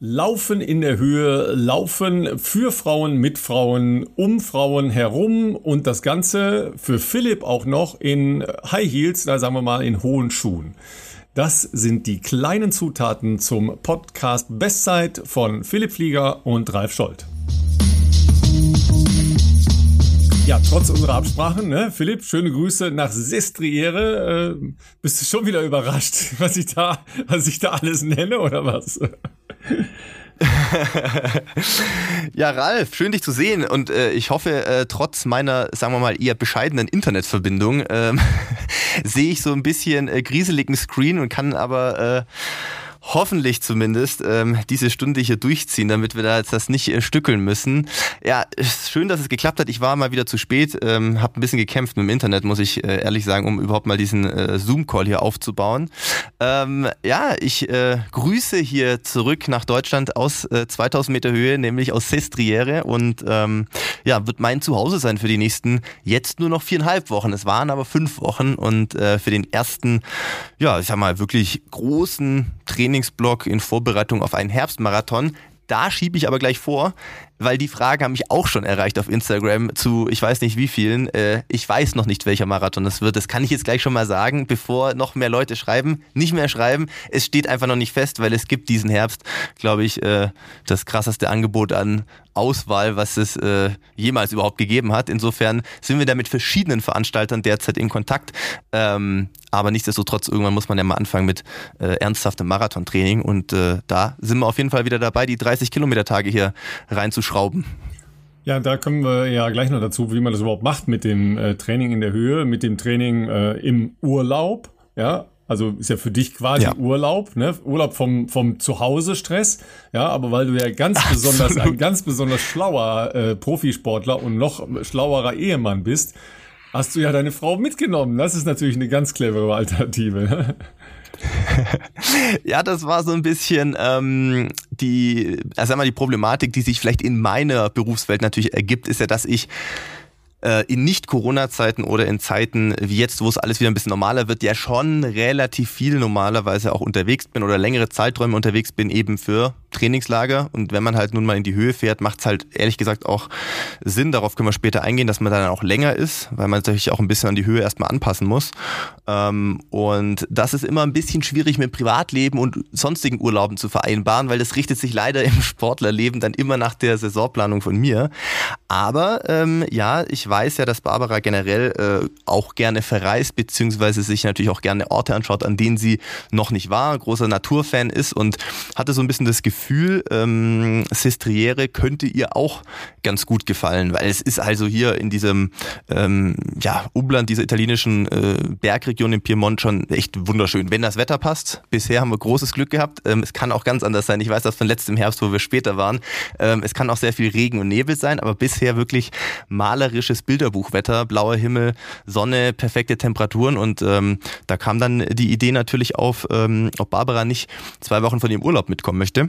Laufen in der Höhe, Laufen für Frauen, mit Frauen, um Frauen herum und das Ganze für Philipp auch noch in High Heels, da sagen wir mal in hohen Schuhen. Das sind die kleinen Zutaten zum Podcast Bestzeit von Philipp Flieger und Ralf Scholz. Ja, trotz unserer Absprachen, ne? Philipp, schöne Grüße nach Sestriere. Äh, bist du schon wieder überrascht, was ich da, was ich da alles nenne oder was? ja, Ralf, schön dich zu sehen und äh, ich hoffe, äh, trotz meiner, sagen wir mal, eher bescheidenen Internetverbindung ähm, sehe ich so ein bisschen äh, grieseligen Screen und kann aber äh, hoffentlich zumindest ähm, diese Stunde hier durchziehen, damit wir da jetzt das nicht äh, stückeln müssen. Ja, schön, dass es geklappt hat. Ich war mal wieder zu spät, ähm, habe ein bisschen gekämpft mit dem Internet, muss ich äh, ehrlich sagen, um überhaupt mal diesen äh, Zoom-Call hier aufzubauen. Ähm, ja, ich äh, grüße hier zurück nach Deutschland aus äh, 2000 Meter Höhe, nämlich aus Sestriere und ähm, ja, wird mein Zuhause sein für die nächsten jetzt nur noch viereinhalb Wochen. Es waren aber fünf Wochen und äh, für den ersten, ja, ich sag mal, wirklich großen Trainingsblock in Vorbereitung auf einen Herbstmarathon. Da schiebe ich aber gleich vor, weil die Fragen haben mich auch schon erreicht auf Instagram zu, ich weiß nicht wie vielen. Äh, ich weiß noch nicht, welcher Marathon das wird. Das kann ich jetzt gleich schon mal sagen, bevor noch mehr Leute schreiben. Nicht mehr schreiben. Es steht einfach noch nicht fest, weil es gibt diesen Herbst, glaube ich, äh, das krasseste Angebot an Auswahl, was es äh, jemals überhaupt gegeben hat. Insofern sind wir da mit verschiedenen Veranstaltern derzeit in Kontakt. Ähm, aber nichtsdestotrotz, irgendwann muss man ja mal anfangen mit äh, ernsthaftem Marathontraining. Und äh, da sind wir auf jeden Fall wieder dabei, die 30 Kilometer Tage hier reinzuschrauben. Ja, da kommen wir ja gleich noch dazu, wie man das überhaupt macht mit dem äh, Training in der Höhe, mit dem Training äh, im Urlaub. Ja, also ist ja für dich quasi ja. Urlaub, ne? Urlaub vom, vom Zuhause-Stress. Ja, aber weil du ja ganz Absolut. besonders, ein ganz besonders schlauer äh, Profisportler und noch schlauerer Ehemann bist, hast du ja deine Frau mitgenommen. Das ist natürlich eine ganz clevere Alternative. Ne? ja, das war so ein bisschen ähm, die, also einmal die Problematik, die sich vielleicht in meiner Berufswelt natürlich ergibt, ist ja, dass ich äh, in Nicht-Corona-Zeiten oder in Zeiten wie jetzt, wo es alles wieder ein bisschen normaler wird, ja schon relativ viel normalerweise auch unterwegs bin oder längere Zeiträume unterwegs bin, eben für Trainingslager. Und wenn man halt nun mal in die Höhe fährt, macht es halt ehrlich gesagt auch Sinn, darauf können wir später eingehen, dass man dann auch länger ist, weil man sich auch ein bisschen an die Höhe erstmal anpassen muss. Ähm, und das ist immer ein bisschen schwierig mit Privatleben und sonstigen Urlauben zu vereinbaren, weil das richtet sich leider im Sportlerleben dann immer nach der Saisonplanung von mir. Aber ähm, ja, ich weiß ja, dass Barbara generell äh, auch gerne verreist, beziehungsweise sich natürlich auch gerne Orte anschaut, an denen sie noch nicht war, großer Naturfan ist und hatte so ein bisschen das Gefühl, Gefühl, ähm, Sestriere könnte ihr auch ganz gut gefallen, weil es ist also hier in diesem ähm, ja, Umland dieser italienischen äh, Bergregion in Piemont schon echt wunderschön, wenn das Wetter passt. Bisher haben wir großes Glück gehabt. Ähm, es kann auch ganz anders sein. Ich weiß das von letztem Herbst, wo wir später waren. Ähm, es kann auch sehr viel Regen und Nebel sein, aber bisher wirklich malerisches Bilderbuchwetter, blauer Himmel, Sonne, perfekte Temperaturen und ähm, da kam dann die Idee natürlich auf, ähm, ob Barbara nicht zwei Wochen von ihrem Urlaub mitkommen möchte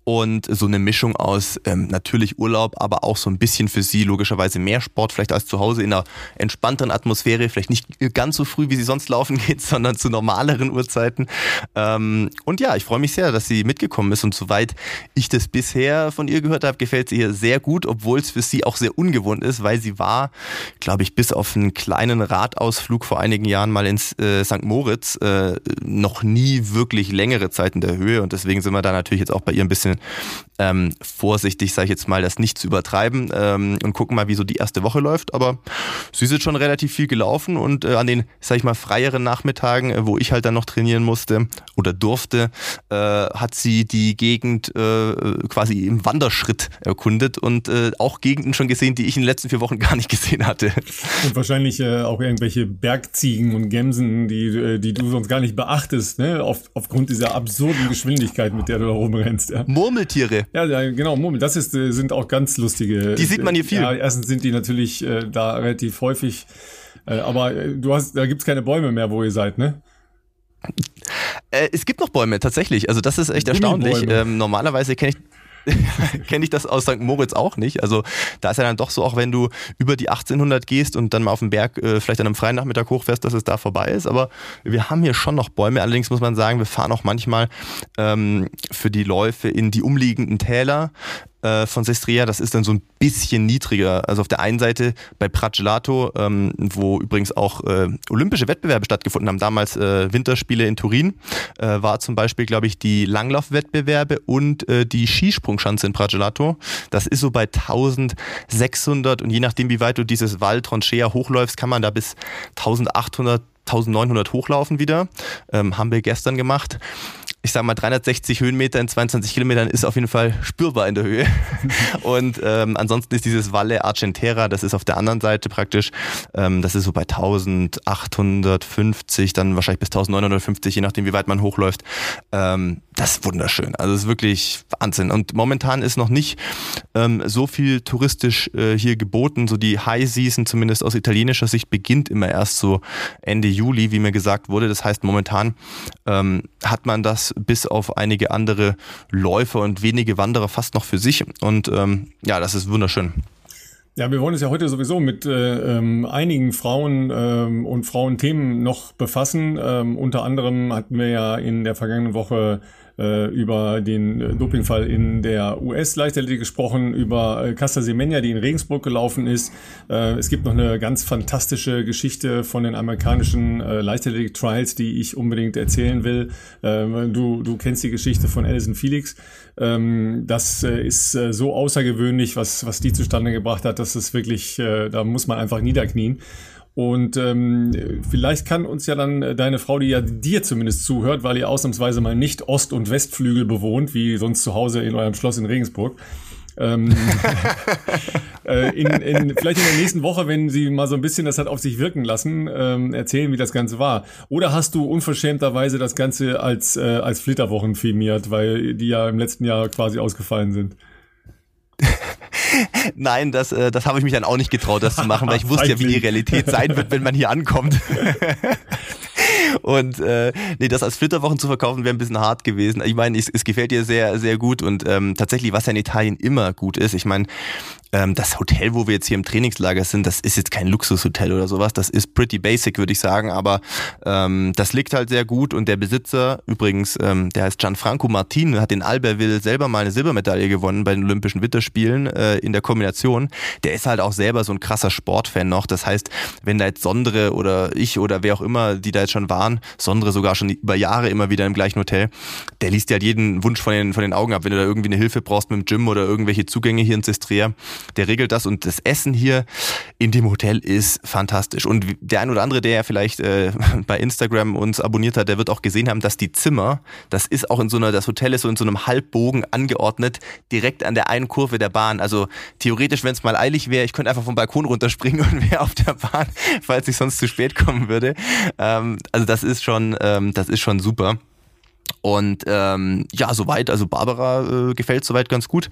und so eine Mischung aus ähm, natürlich Urlaub, aber auch so ein bisschen für sie logischerweise mehr Sport, vielleicht als zu Hause in einer entspannteren Atmosphäre, vielleicht nicht ganz so früh, wie sie sonst laufen geht, sondern zu normaleren Uhrzeiten. Ähm, und ja, ich freue mich sehr, dass sie mitgekommen ist und soweit ich das bisher von ihr gehört habe, gefällt sie ihr sehr gut, obwohl es für sie auch sehr ungewohnt ist, weil sie war, glaube ich, bis auf einen kleinen Radausflug vor einigen Jahren mal ins äh, St. Moritz äh, noch nie wirklich längere Zeit in der Höhe und deswegen sind wir da natürlich jetzt auch bei ihr ein bisschen ähm, vorsichtig, sage ich jetzt mal, das nicht zu übertreiben ähm, und gucken mal, wie so die erste Woche läuft. Aber sie ist jetzt schon relativ viel gelaufen und äh, an den, sag ich mal, freieren Nachmittagen, äh, wo ich halt dann noch trainieren musste oder durfte, äh, hat sie die Gegend äh, quasi im Wanderschritt erkundet und äh, auch Gegenden schon gesehen, die ich in den letzten vier Wochen gar nicht gesehen hatte. Und wahrscheinlich äh, auch irgendwelche Bergziegen und Gämsen, die, die du sonst gar nicht beachtest, ne? Auf, aufgrund dieser absurden Geschwindigkeit, mit der du da rumrennst. Ja. Murmeltiere. Ja, genau, Murmel. Das ist, äh, sind auch ganz lustige. Die sieht man hier viel. Ja, erstens sind die natürlich äh, da relativ häufig. Äh, aber äh, du hast, da gibt's keine Bäume mehr, wo ihr seid, ne? Äh, es gibt noch Bäume, tatsächlich. Also das ist echt erstaunlich. Ähm, normalerweise kenne ich kenne ich das aus St. Moritz auch nicht. Also da ist ja dann doch so, auch wenn du über die 1800 gehst und dann mal auf den Berg äh, vielleicht an einem freien Nachmittag hochfährst, dass es da vorbei ist. Aber wir haben hier schon noch Bäume. Allerdings muss man sagen, wir fahren auch manchmal ähm, für die Läufe in die umliegenden Täler äh, von Sestria, das ist dann so ein bisschen niedriger. Also auf der einen Seite bei Pragelato, ähm, wo übrigens auch äh, olympische Wettbewerbe stattgefunden haben, damals äh, Winterspiele in Turin, äh, war zum Beispiel, glaube ich, die Langlaufwettbewerbe und äh, die Skisprungschanze in Pragelato. Das ist so bei 1600 und je nachdem, wie weit du dieses Val Tronchea hochläufst, kann man da bis 1800 1900 hochlaufen wieder. Ähm, haben wir gestern gemacht ich sag mal, 360 Höhenmeter in 22 Kilometern ist auf jeden Fall spürbar in der Höhe. Und ähm, ansonsten ist dieses Valle Argentera, das ist auf der anderen Seite praktisch, ähm, das ist so bei 1850, dann wahrscheinlich bis 1950, je nachdem, wie weit man hochläuft. Ähm, das ist wunderschön. Also es ist wirklich Wahnsinn. Und momentan ist noch nicht ähm, so viel touristisch äh, hier geboten. So die High Season, zumindest aus italienischer Sicht, beginnt immer erst so Ende Juli, wie mir gesagt wurde. Das heißt, momentan ähm, hat man das bis auf einige andere Läufer und wenige Wanderer fast noch für sich. Und ähm, ja, das ist wunderschön. Ja, wir wollen uns ja heute sowieso mit äh, ähm, einigen Frauen ähm, und Frauenthemen noch befassen. Ähm, unter anderem hatten wir ja in der vergangenen Woche äh, über den Dopingfall in der US-Leichtathletik gesprochen, über äh, Casta Semenya, die in Regensburg gelaufen ist. Äh, es gibt noch eine ganz fantastische Geschichte von den amerikanischen äh, Leichtathletik-Trials, die ich unbedingt erzählen will. Äh, du, du kennst die Geschichte von Alison Felix. Ähm, das äh, ist äh, so außergewöhnlich, was, was die zustande gebracht hat, dass es wirklich, äh, da muss man einfach niederknien. Und ähm, vielleicht kann uns ja dann äh, deine Frau, die ja dir zumindest zuhört, weil ihr ausnahmsweise mal nicht Ost- und Westflügel bewohnt, wie sonst zu Hause in eurem Schloss in Regensburg. ähm, äh, in, in, vielleicht in der nächsten Woche, wenn sie mal so ein bisschen das hat auf sich wirken lassen, ähm, erzählen, wie das Ganze war. Oder hast du unverschämterweise das Ganze als, äh, als Flitterwochen filmiert, weil die ja im letzten Jahr quasi ausgefallen sind? Nein, das, äh, das habe ich mich dann auch nicht getraut, das zu machen, weil ich wusste ja, wie die Realität sein wird, wenn man hier ankommt. Und äh, nee, das als Flitterwochen zu verkaufen, wäre ein bisschen hart gewesen. Ich meine, es, es gefällt dir sehr, sehr gut und ähm, tatsächlich, was ja in Italien immer gut ist, ich meine, ähm, das Hotel, wo wir jetzt hier im Trainingslager sind, das ist jetzt kein Luxushotel oder sowas, das ist pretty basic, würde ich sagen, aber ähm, das liegt halt sehr gut. Und der Besitzer, übrigens, ähm, der heißt Gianfranco Martin, hat in Albertville selber mal eine Silbermedaille gewonnen bei den Olympischen Winterspielen äh, in der Kombination. Der ist halt auch selber so ein krasser Sportfan noch, das heißt, wenn da jetzt Sondre oder ich oder wer auch immer, die da jetzt schon waren, Sondre sogar schon über Jahre immer wieder im gleichen Hotel, der liest ja halt jeden Wunsch von den, von den Augen ab, wenn du da irgendwie eine Hilfe brauchst mit dem Gym oder irgendwelche Zugänge hier in Sestria, der regelt das und das Essen hier in dem Hotel ist fantastisch. Und der ein oder andere, der ja vielleicht äh, bei Instagram uns abonniert hat, der wird auch gesehen haben, dass die Zimmer, das ist auch in so einer, das Hotel ist so in so einem Halbbogen angeordnet, direkt an der einen Kurve der Bahn. Also theoretisch, wenn es mal eilig wäre, ich könnte einfach vom Balkon runterspringen und wäre auf der Bahn, falls ich sonst zu spät kommen würde. Ähm, also das ist schon, ähm, das ist schon super. Und ähm, ja, soweit, also Barbara äh, gefällt soweit ganz gut.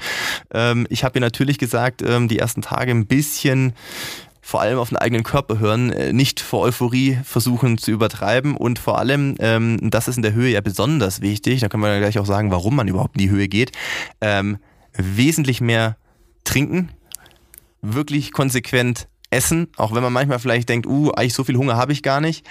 Ähm, ich habe ihr natürlich gesagt, ähm, die ersten Tage ein bisschen vor allem auf den eigenen Körper hören, äh, nicht vor Euphorie versuchen zu übertreiben und vor allem, ähm, das ist in der Höhe ja besonders wichtig, da können wir gleich auch sagen, warum man überhaupt in die Höhe geht, ähm, wesentlich mehr trinken, wirklich konsequent essen, auch wenn man manchmal vielleicht denkt, uh, eigentlich so viel Hunger habe ich gar nicht.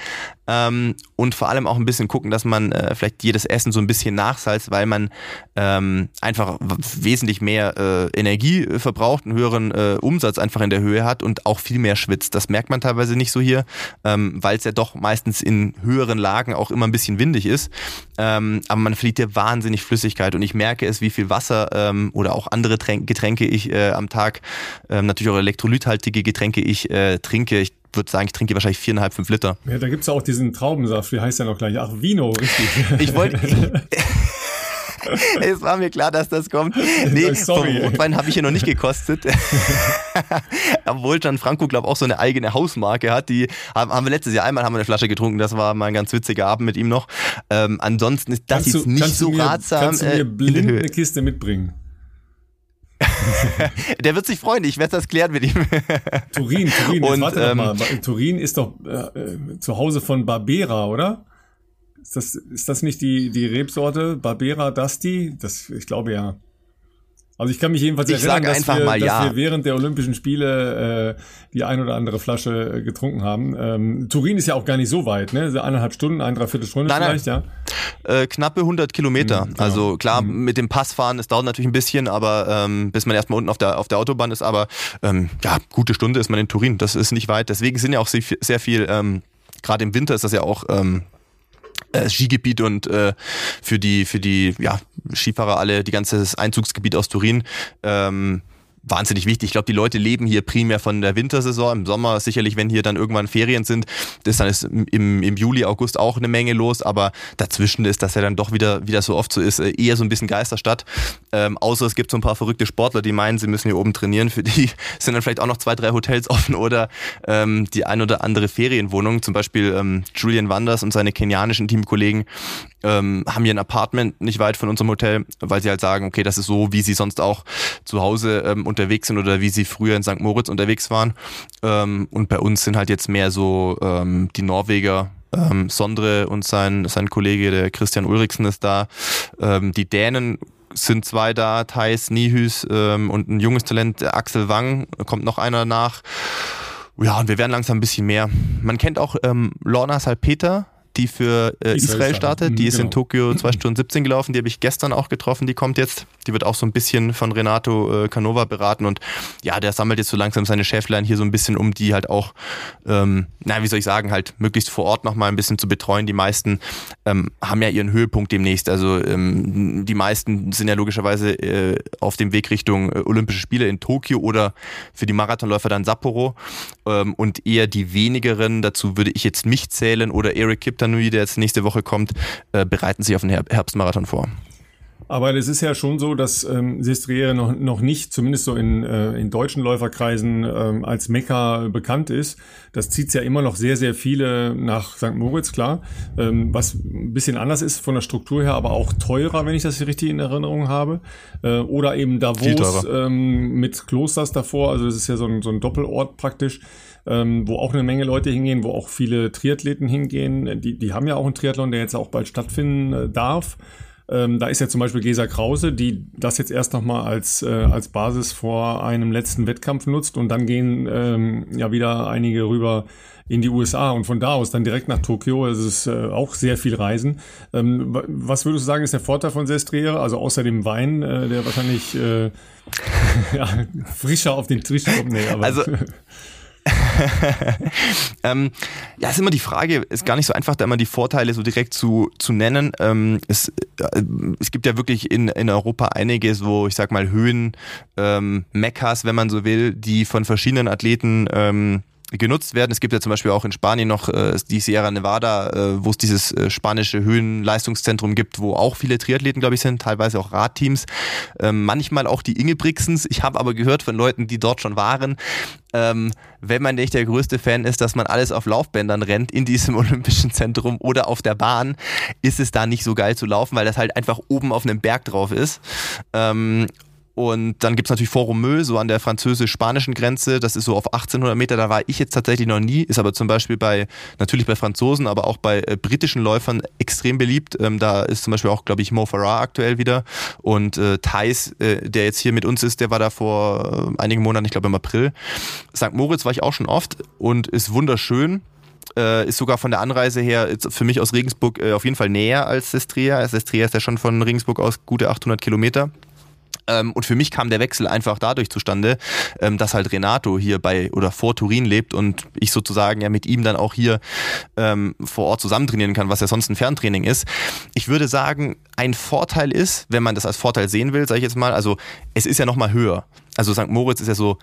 Ähm, und vor allem auch ein bisschen gucken, dass man äh, vielleicht jedes Essen so ein bisschen nachsalzt, weil man ähm, einfach wesentlich mehr äh, Energie verbraucht, einen höheren äh, Umsatz einfach in der Höhe hat und auch viel mehr schwitzt. Das merkt man teilweise nicht so hier, ähm, weil es ja doch meistens in höheren Lagen auch immer ein bisschen windig ist. Ähm, aber man verliert ja wahnsinnig Flüssigkeit und ich merke es, wie viel Wasser ähm, oder auch andere Tränk Getränke ich äh, am Tag, ähm, natürlich auch elektrolythaltige Getränke ich äh, trinke. Ich würde sagen, ich trinke wahrscheinlich viereinhalb, fünf Liter. Ja, da gibt's ja auch diesen Traubensaft, wie heißt der noch gleich? Ach, Vino, richtig. Ich wollte. es war mir klar, dass das kommt. Nee, Sorry. vom Rotwein habe ich hier noch nicht gekostet. Obwohl Gianfranco, glaube ich, auch so eine eigene Hausmarke hat. Die haben wir letztes Jahr einmal haben wir eine Flasche getrunken. Das war mal ein ganz witziger Abend mit ihm noch. Ähm, ansonsten ist das kannst jetzt du, nicht so mir, ratsam. Kannst du mir äh, blind eine Kiste mitbringen? Der wird sich freuen, ich werde das klären mit ihm. Turin, Turin, Und, warte ähm, doch mal. Turin ist doch äh, äh, zu Hause von Barbera, oder? Ist das, ist das nicht die, die Rebsorte Barbera Dusty? Das, ich glaube ja. Also ich kann mich jedenfalls ich erinnern, dass, wir, dass ja. wir während der Olympischen Spiele äh, die ein oder andere Flasche äh, getrunken haben. Ähm, Turin ist ja auch gar nicht so weit, ne? Also eineinhalb Stunden, ein, dreiviertel Stunde nein, vielleicht, nein. ja? Äh, knappe 100 Kilometer. Mhm, genau. Also klar, mhm. mit dem Passfahren, es dauert natürlich ein bisschen, aber ähm, bis man erstmal unten auf der, auf der Autobahn ist, aber ähm, ja, gute Stunde ist man in Turin. Das ist nicht weit. Deswegen sind ja auch sehr, sehr viel, ähm, gerade im Winter ist das ja auch ähm, äh, Skigebiet und äh, für die für die ja, Skifahrer alle die ganze Einzugsgebiet aus Turin. Ähm, wahnsinnig wichtig. Ich glaube, die Leute leben hier primär von der Wintersaison. Im Sommer sicherlich, wenn hier dann irgendwann Ferien sind, das dann ist im, im Juli, August auch eine Menge los, aber dazwischen ist das ja dann doch wieder, wie das so oft so ist, äh, eher so ein bisschen Geisterstadt. Ähm, außer es gibt so ein paar verrückte Sportler, die meinen, sie müssen hier oben trainieren. Für die sind dann vielleicht auch noch zwei, drei Hotels offen oder ähm, die ein oder andere Ferienwohnung. Zum Beispiel ähm, Julian Wanders und seine kenianischen Teamkollegen ähm, haben hier ein Apartment nicht weit von unserem Hotel, weil sie halt sagen, okay, das ist so, wie sie sonst auch zu Hause ähm, unterwegs sind oder wie sie früher in St. Moritz unterwegs waren. Ähm, und bei uns sind halt jetzt mehr so ähm, die Norweger, ähm, Sondre und sein, sein Kollege, der Christian Ulriksen ist da. Ähm, die Dänen sind zwei da, Thais Nihus ähm, und ein junges Talent, Axel Wang, kommt noch einer nach. Ja, und wir werden langsam ein bisschen mehr. Man kennt auch ähm, Lorna Salpeter, die für äh, Israel, startet. Die ist genau. in Tokio 2 Stunden 17 gelaufen. Die habe ich gestern auch getroffen. Die kommt jetzt. Die wird auch so ein bisschen von Renato äh, Canova beraten. Und ja, der sammelt jetzt so langsam seine Schäflein hier so ein bisschen, um die halt auch, ähm, na, wie soll ich sagen, halt möglichst vor Ort nochmal ein bisschen zu betreuen. Die meisten ähm, haben ja ihren Höhepunkt demnächst. Also ähm, die meisten sind ja logischerweise äh, auf dem Weg Richtung äh, Olympische Spiele in Tokio oder für die Marathonläufer dann Sapporo. Ähm, und eher die wenigeren, dazu würde ich jetzt mich zählen oder Eric Kipton Nui, der jetzt nächste Woche kommt, äh, bereiten sich auf den Herbstmarathon vor. Aber es ist ja schon so, dass ähm, Sestriere noch, noch nicht, zumindest so in, äh, in deutschen Läuferkreisen, ähm, als Mekka bekannt ist. Das zieht ja immer noch sehr, sehr viele nach St. Moritz, klar. Ähm, was ein bisschen anders ist von der Struktur her, aber auch teurer, wenn ich das richtig in Erinnerung habe. Äh, oder eben Davos ähm, mit Klosters davor. Also das ist ja so ein, so ein Doppelort praktisch ähm, wo auch eine Menge Leute hingehen, wo auch viele Triathleten hingehen. Die, die haben ja auch einen Triathlon, der jetzt auch bald stattfinden äh, darf. Ähm, da ist ja zum Beispiel Gesa Krause, die das jetzt erst nochmal als, äh, als Basis vor einem letzten Wettkampf nutzt und dann gehen ähm, ja wieder einige rüber in die USA und von da aus dann direkt nach Tokio. Es ist äh, auch sehr viel Reisen. Ähm, was würdest du sagen, ist der Vorteil von Sestriere? Also außer dem Wein, äh, der wahrscheinlich äh, ja, frischer auf den Tisch kommt. Nee, aber also ähm, ja, ist immer die Frage, ist gar nicht so einfach, da immer die Vorteile so direkt zu, zu nennen. Ähm, es, äh, es gibt ja wirklich in, in Europa einige so, ich sag mal, Höhen, ähm, Mekkas, wenn man so will, die von verschiedenen Athleten ähm, genutzt werden. Es gibt ja zum Beispiel auch in Spanien noch äh, die Sierra Nevada, äh, wo es dieses äh, spanische Höhenleistungszentrum gibt, wo auch viele Triathleten, glaube ich, sind, teilweise auch Radteams. Ähm, manchmal auch die Ingebrigtsens. Ich habe aber gehört von Leuten, die dort schon waren, ähm, wenn man nicht der größte Fan ist, dass man alles auf Laufbändern rennt in diesem Olympischen Zentrum oder auf der Bahn, ist es da nicht so geil zu laufen, weil das halt einfach oben auf einem Berg drauf ist. Ähm, und dann gibt es natürlich Fort-Romeu, so an der französisch-spanischen Grenze. Das ist so auf 1800 Meter. Da war ich jetzt tatsächlich noch nie. Ist aber zum Beispiel bei, natürlich bei Franzosen, aber auch bei äh, britischen Läufern extrem beliebt. Ähm, da ist zum Beispiel auch, glaube ich, Mo Farah aktuell wieder. Und äh, Thais, äh, der jetzt hier mit uns ist, der war da vor äh, einigen Monaten, ich glaube im April. St. Moritz war ich auch schon oft und ist wunderschön. Äh, ist sogar von der Anreise her für mich aus Regensburg äh, auf jeden Fall näher als Sestria. Sestria ist ja schon von Regensburg aus gute 800 Kilometer. Ähm, und für mich kam der Wechsel einfach dadurch zustande, ähm, dass halt Renato hier bei oder vor Turin lebt und ich sozusagen ja mit ihm dann auch hier ähm, vor Ort zusammen trainieren kann, was ja sonst ein Ferntraining ist. Ich würde sagen, ein Vorteil ist, wenn man das als Vorteil sehen will, sage ich jetzt mal, also es ist ja nochmal höher. Also St. Moritz ist ja so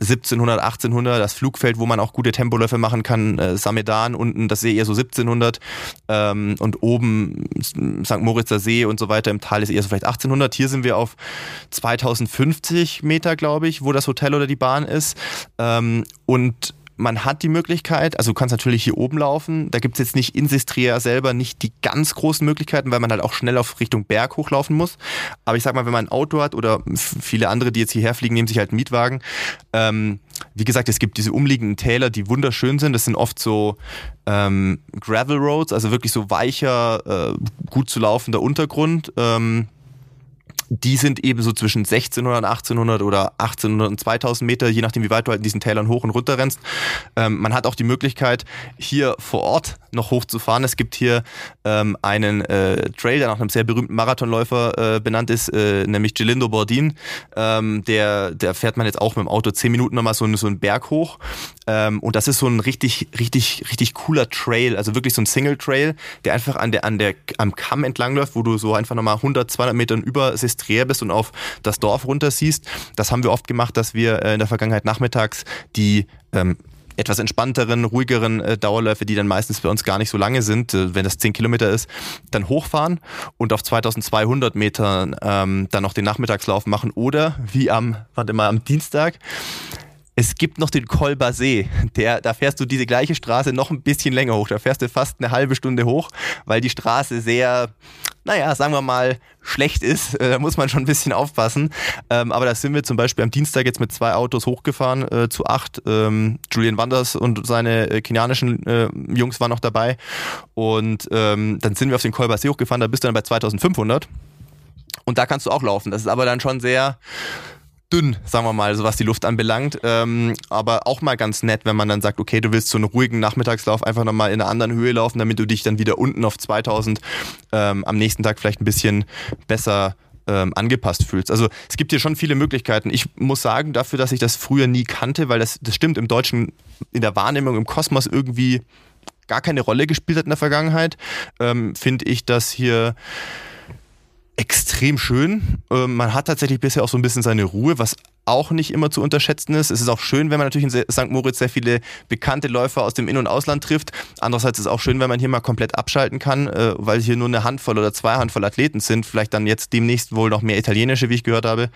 1700, 1800, das Flugfeld, wo man auch gute Tempoläufe machen kann, äh, Samedan unten, das See eher so 1700 ähm, und oben St. Moritzer See und so weiter im Tal ist eher so vielleicht 1800. Hier sind wir auf 2050 Meter, glaube ich, wo das Hotel oder die Bahn ist ähm, und man hat die Möglichkeit, also du kannst natürlich hier oben laufen, da gibt es jetzt nicht in Sistria selber nicht die ganz großen Möglichkeiten, weil man halt auch schnell auf Richtung Berg hochlaufen muss. Aber ich sag mal, wenn man ein Auto hat oder viele andere, die jetzt hierher fliegen, nehmen sich halt einen Mietwagen. Ähm, wie gesagt, es gibt diese umliegenden Täler, die wunderschön sind. Das sind oft so ähm, Gravel Roads, also wirklich so weicher, äh, gut zu laufender Untergrund. Ähm, die sind eben so zwischen 1600 und 1800 oder 1800 und 2000 Meter, je nachdem wie weit du halt in diesen Tälern hoch und runter rennst. Ähm, man hat auch die Möglichkeit, hier vor Ort noch hochzufahren. Es gibt hier ähm, einen äh, Trail, der nach einem sehr berühmten Marathonläufer äh, benannt ist, äh, nämlich Gelindo Bordin. Ähm, der, der fährt man jetzt auch mit dem Auto zehn Minuten nochmal so, so einen Berg hoch. Ähm, und das ist so ein richtig, richtig, richtig cooler Trail, also wirklich so ein Single Trail, der einfach an der, an der, am Kamm entlang läuft, wo du so einfach nochmal 100, 200 Metern über Sestriere bist und auf das Dorf runter siehst. Das haben wir oft gemacht, dass wir äh, in der Vergangenheit nachmittags die ähm, etwas entspannteren, ruhigeren äh, Dauerläufe, die dann meistens bei uns gar nicht so lange sind, äh, wenn das 10 Kilometer ist, dann hochfahren und auf 2200 Metern ähm, dann noch den Nachmittagslauf machen oder wie am, warte mal, am Dienstag es gibt noch den Col Basé, der, da fährst du diese gleiche Straße noch ein bisschen länger hoch. Da fährst du fast eine halbe Stunde hoch, weil die Straße sehr, naja, sagen wir mal, schlecht ist. Äh, da muss man schon ein bisschen aufpassen. Ähm, aber da sind wir zum Beispiel am Dienstag jetzt mit zwei Autos hochgefahren, äh, zu acht. Ähm, Julian Wanders und seine äh, kenianischen äh, Jungs waren noch dabei. Und ähm, dann sind wir auf den Basé hochgefahren, da bist du dann bei 2500. Und da kannst du auch laufen. Das ist aber dann schon sehr dünn, sagen wir mal, so was die Luft anbelangt. Ähm, aber auch mal ganz nett, wenn man dann sagt, okay, du willst so einen ruhigen Nachmittagslauf einfach nochmal in einer anderen Höhe laufen, damit du dich dann wieder unten auf 2000 ähm, am nächsten Tag vielleicht ein bisschen besser ähm, angepasst fühlst. Also es gibt hier schon viele Möglichkeiten. Ich muss sagen, dafür, dass ich das früher nie kannte, weil das, das stimmt im Deutschen, in der Wahrnehmung im Kosmos irgendwie gar keine Rolle gespielt hat in der Vergangenheit, ähm, finde ich, dass hier extrem schön. Ähm, man hat tatsächlich bisher auch so ein bisschen seine Ruhe, was auch nicht immer zu unterschätzen ist. Es ist auch schön, wenn man natürlich in St. Moritz sehr viele bekannte Läufer aus dem In- und Ausland trifft. Andererseits ist es auch schön, wenn man hier mal komplett abschalten kann, äh, weil hier nur eine Handvoll oder zwei Handvoll Athleten sind. Vielleicht dann jetzt demnächst wohl noch mehr italienische, wie ich gehört habe.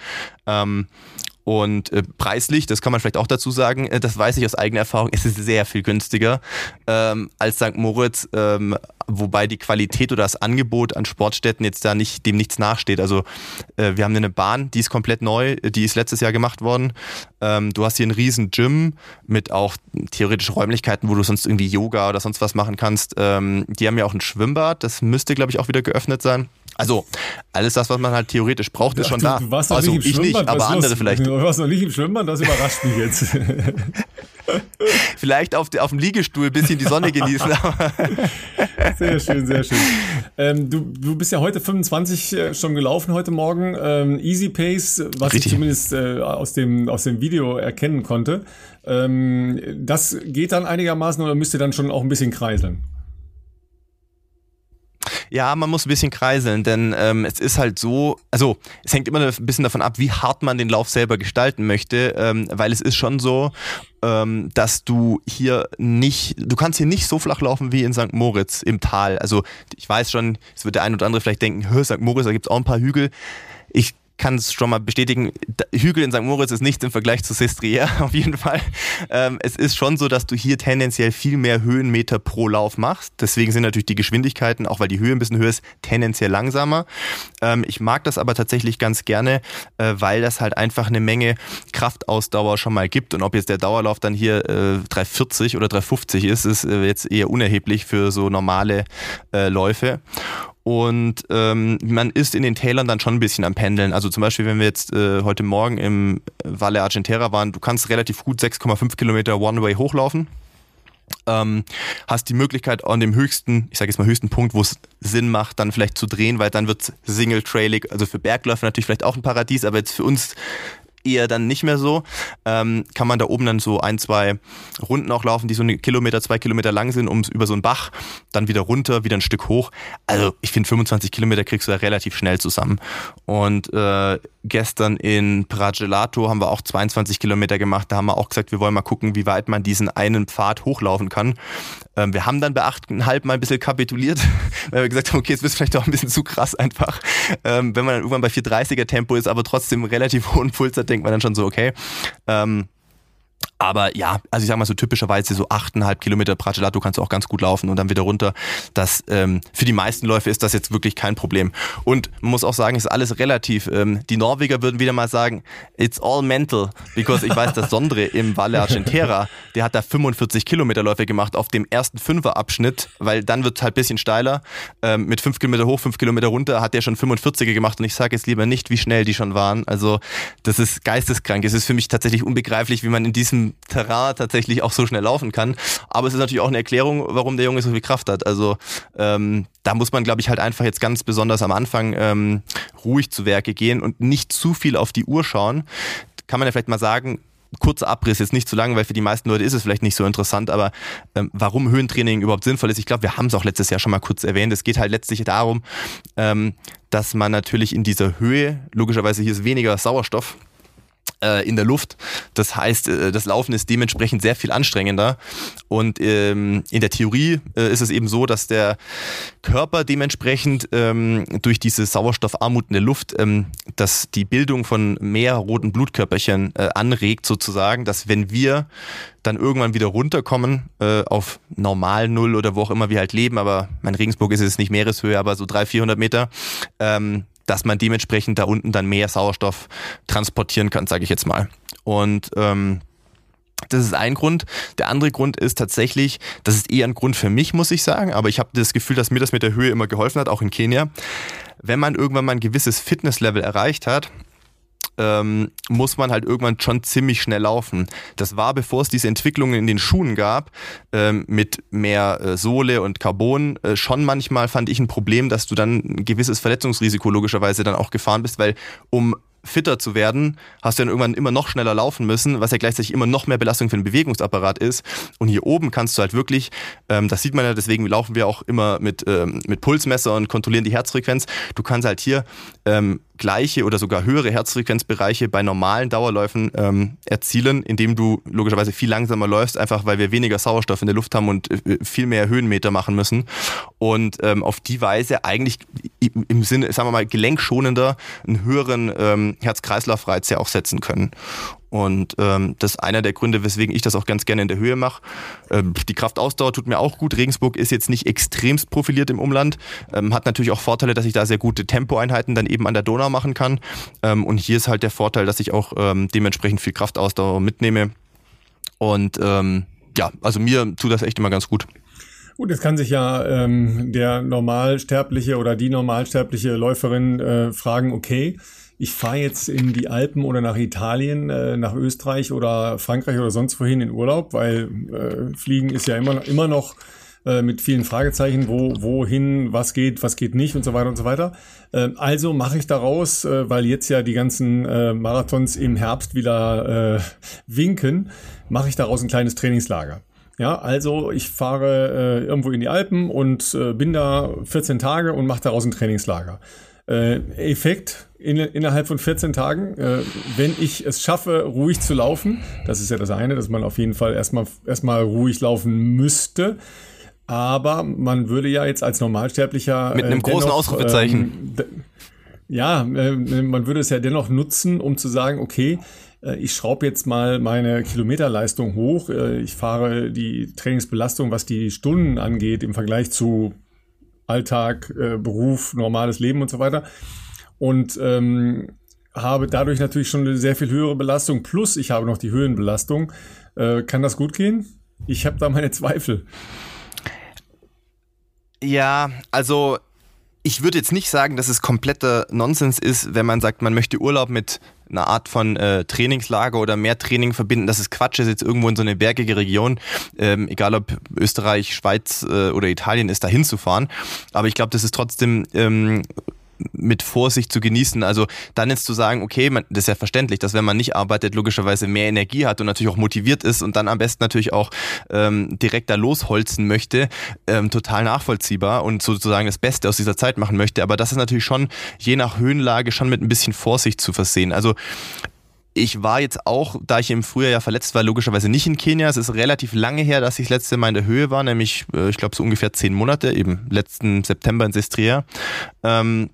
Und äh, preislich, das kann man vielleicht auch dazu sagen, äh, das weiß ich aus eigener Erfahrung, ist es sehr viel günstiger ähm, als St. Moritz, ähm, wobei die Qualität oder das Angebot an Sportstätten jetzt da nicht dem nichts nachsteht. Also äh, wir haben eine Bahn, die ist komplett neu, die ist letztes Jahr gemacht worden. Ähm, du hast hier einen riesen Gym mit auch theoretischen Räumlichkeiten, wo du sonst irgendwie Yoga oder sonst was machen kannst. Ähm, die haben ja auch ein Schwimmbad, das müsste, glaube ich, auch wieder geöffnet sein. Also alles das, was man halt theoretisch braucht, ist Ach, schon du, da. Du warst also nicht ich nicht, aber andere vielleicht. Du warst noch nicht im Schwimmbad, das überrascht mich jetzt. Vielleicht auf, auf dem Liegestuhl ein bisschen die Sonne genießen. sehr schön, sehr schön. Ähm, du, du bist ja heute 25 äh, schon gelaufen heute Morgen. Ähm, Easy Pace, was Richtig. ich zumindest äh, aus, dem, aus dem Video erkennen konnte. Ähm, das geht dann einigermaßen oder müsst ihr dann schon auch ein bisschen kreiseln? Ja, man muss ein bisschen kreiseln, denn ähm, es ist halt so, also es hängt immer ein bisschen davon ab, wie hart man den Lauf selber gestalten möchte, ähm, weil es ist schon so, ähm, dass du hier nicht, du kannst hier nicht so flach laufen wie in St. Moritz im Tal. Also ich weiß schon, es wird der ein oder andere vielleicht denken, St. Moritz, da gibt's auch ein paar Hügel. Ich kann es schon mal bestätigen, Hügel in St. Moritz ist nichts im Vergleich zu Sestriere, auf jeden Fall. Ähm, es ist schon so, dass du hier tendenziell viel mehr Höhenmeter pro Lauf machst. Deswegen sind natürlich die Geschwindigkeiten, auch weil die Höhe ein bisschen höher ist, tendenziell langsamer. Ähm, ich mag das aber tatsächlich ganz gerne, äh, weil das halt einfach eine Menge Kraftausdauer schon mal gibt. Und ob jetzt der Dauerlauf dann hier äh, 340 oder 350 ist, ist äh, jetzt eher unerheblich für so normale äh, Läufe. Und ähm, man ist in den Tälern dann schon ein bisschen am Pendeln. Also zum Beispiel, wenn wir jetzt äh, heute Morgen im Valle Argentera waren, du kannst relativ gut 6,5 Kilometer One-Way hochlaufen. Ähm, hast die Möglichkeit an dem höchsten, ich sage jetzt mal höchsten Punkt, wo es Sinn macht, dann vielleicht zu drehen, weil dann wird Single-Trailig, also für Bergläufer natürlich vielleicht auch ein Paradies, aber jetzt für uns eher dann nicht mehr so. Ähm, kann man da oben dann so ein, zwei Runden auch laufen, die so eine Kilometer, zwei Kilometer lang sind, um über so einen Bach, dann wieder runter, wieder ein Stück hoch. Also ich finde 25 Kilometer kriegst du da relativ schnell zusammen. Und äh, gestern in Pragelato haben wir auch 22 Kilometer gemacht. Da haben wir auch gesagt, wir wollen mal gucken, wie weit man diesen einen Pfad hochlaufen kann. Ähm, wir haben dann bei 8,5 mal ein bisschen kapituliert, weil wir gesagt haben, okay, jetzt wird vielleicht auch ein bisschen zu krass einfach. Ähm, wenn man dann irgendwann bei 430er Tempo ist, aber trotzdem relativ hohen Puls hat, denkt man dann schon so, okay. Ähm, Aber ja, also ich sag mal so typischerweise so achteinhalb Kilometer Pracelato kannst du auch ganz gut laufen und dann wieder runter. Das ähm, für die meisten Läufe ist das jetzt wirklich kein Problem. Und man muss auch sagen, ist alles relativ. Ähm, die Norweger würden wieder mal sagen, it's all mental, because ich weiß, dass Sondre im Valle Argentera, der hat da 45 Kilometer Läufe gemacht auf dem ersten Fünferabschnitt, weil dann wird es halt bisschen steiler. Ähm, mit fünf Kilometer hoch, fünf Kilometer runter hat der schon 45er gemacht und ich sage jetzt lieber nicht, wie schnell die schon waren. Also das ist geisteskrank. Es ist für mich tatsächlich unbegreiflich, wie man in diesem Terrain tatsächlich auch so schnell laufen kann. Aber es ist natürlich auch eine Erklärung, warum der Junge so viel Kraft hat. Also ähm, da muss man, glaube ich, halt einfach jetzt ganz besonders am Anfang ähm, ruhig zu Werke gehen und nicht zu viel auf die Uhr schauen. Kann man ja vielleicht mal sagen, kurzer Abriss, jetzt nicht zu lang, weil für die meisten Leute ist es vielleicht nicht so interessant, aber ähm, warum Höhentraining überhaupt sinnvoll ist, ich glaube, wir haben es auch letztes Jahr schon mal kurz erwähnt. Es geht halt letztlich darum, ähm, dass man natürlich in dieser Höhe, logischerweise hier ist weniger Sauerstoff, in der Luft. Das heißt, äh, das Laufen ist dementsprechend sehr viel anstrengender. Und ähm, in der Theorie äh, ist es eben so, dass der Körper dementsprechend ähm, durch diese Sauerstoffarmut in der Luft ähm, dass die Bildung von mehr roten Blutkörperchen äh, anregt, sozusagen, dass wenn wir dann irgendwann wieder runterkommen äh, auf normal Null oder wo auch immer wir halt leben, aber mein Regensburg ist es nicht Meereshöhe, aber so 300, 400 Meter, dass man dementsprechend da unten dann mehr Sauerstoff transportieren kann, sage ich jetzt mal. Und ähm, das ist ein Grund. Der andere Grund ist tatsächlich, das ist eher ein Grund für mich, muss ich sagen, aber ich habe das Gefühl, dass mir das mit der Höhe immer geholfen hat, auch in Kenia. Wenn man irgendwann mal ein gewisses Fitnesslevel erreicht hat, ähm, muss man halt irgendwann schon ziemlich schnell laufen. Das war, bevor es diese Entwicklungen in den Schuhen gab, ähm, mit mehr äh, Sohle und Carbon, äh, schon manchmal fand ich ein Problem, dass du dann ein gewisses Verletzungsrisiko logischerweise dann auch gefahren bist, weil um fitter zu werden, hast du dann irgendwann immer noch schneller laufen müssen, was ja gleichzeitig immer noch mehr Belastung für den Bewegungsapparat ist. Und hier oben kannst du halt wirklich, ähm, das sieht man ja, deswegen laufen wir auch immer mit, ähm, mit Pulsmesser und kontrollieren die Herzfrequenz. Du kannst halt hier ähm, gleiche oder sogar höhere Herzfrequenzbereiche bei normalen Dauerläufen ähm, erzielen, indem du logischerweise viel langsamer läufst, einfach weil wir weniger Sauerstoff in der Luft haben und äh, viel mehr Höhenmeter machen müssen. Und ähm, auf die Weise eigentlich im Sinne, sagen wir mal, gelenkschonender einen höheren ähm, Herz-Kreislauf-Reiz ja auch setzen können. Und ähm, das ist einer der Gründe, weswegen ich das auch ganz gerne in der Höhe mache. Ähm, die Kraftausdauer tut mir auch gut. Regensburg ist jetzt nicht extremst profiliert im Umland. Ähm, hat natürlich auch Vorteile, dass ich da sehr gute Tempoeinheiten dann eben an der Donau machen kann. Ähm, und hier ist halt der Vorteil, dass ich auch ähm, dementsprechend viel Kraftausdauer mitnehme. Und ähm, ja, also mir tut das echt immer ganz gut. Gut, jetzt kann sich ja ähm, der Normalsterbliche oder die Normalsterbliche Läuferin äh, fragen, okay, ich fahre jetzt in die Alpen oder nach Italien, äh, nach Österreich oder Frankreich oder sonst wohin in Urlaub, weil äh, Fliegen ist ja immer, immer noch äh, mit vielen Fragezeichen, wo, wohin, was geht, was geht nicht und so weiter und so weiter. Äh, also mache ich daraus, äh, weil jetzt ja die ganzen äh, Marathons im Herbst wieder winken, mache ich daraus ein kleines Trainingslager. Ja, also ich fahre irgendwo in die Alpen und bin da 14 Tage und mache daraus ein Trainingslager. Effekt in, innerhalb von 14 Tagen, äh, wenn ich es schaffe, ruhig zu laufen. Das ist ja das eine, dass man auf jeden Fall erstmal erstmal ruhig laufen müsste. Aber man würde ja jetzt als Normalsterblicher. Mit einem äh, großen dennoch, Ausrufezeichen. Ähm, ja, äh, man würde es ja dennoch nutzen, um zu sagen, okay, äh, ich schraube jetzt mal meine Kilometerleistung hoch. Äh, ich fahre die Trainingsbelastung, was die Stunden angeht, im Vergleich zu Alltag, äh, Beruf, normales Leben und so weiter. Und ähm, habe dadurch natürlich schon eine sehr viel höhere Belastung. Plus ich habe noch die Höhenbelastung. Äh, kann das gut gehen? Ich habe da meine Zweifel. Ja, also ich würde jetzt nicht sagen, dass es kompletter Nonsens ist, wenn man sagt, man möchte Urlaub mit einer Art von äh, Trainingslager oder mehr Training verbinden. Das ist Quatsch, ist jetzt irgendwo in so eine bergige Region, ähm, egal ob Österreich, Schweiz äh, oder Italien ist, da hinzufahren. Aber ich glaube, das ist trotzdem ähm, mit Vorsicht zu genießen. Also dann jetzt zu sagen, okay, man, das ist ja verständlich, dass wenn man nicht arbeitet, logischerweise mehr Energie hat und natürlich auch motiviert ist und dann am besten natürlich auch ähm, direkt da losholzen möchte, ähm, total nachvollziehbar und sozusagen das Beste aus dieser Zeit machen möchte. Aber das ist natürlich schon je nach Höhenlage schon mit ein bisschen Vorsicht zu versehen. Also ich war jetzt auch, da ich im Frühjahr ja verletzt war, logischerweise nicht in Kenia. Es ist relativ lange her, dass ich das letzte Mal in der Höhe war, nämlich, äh, ich glaube, so ungefähr zehn Monate, eben letzten September in Sestria. Ähm,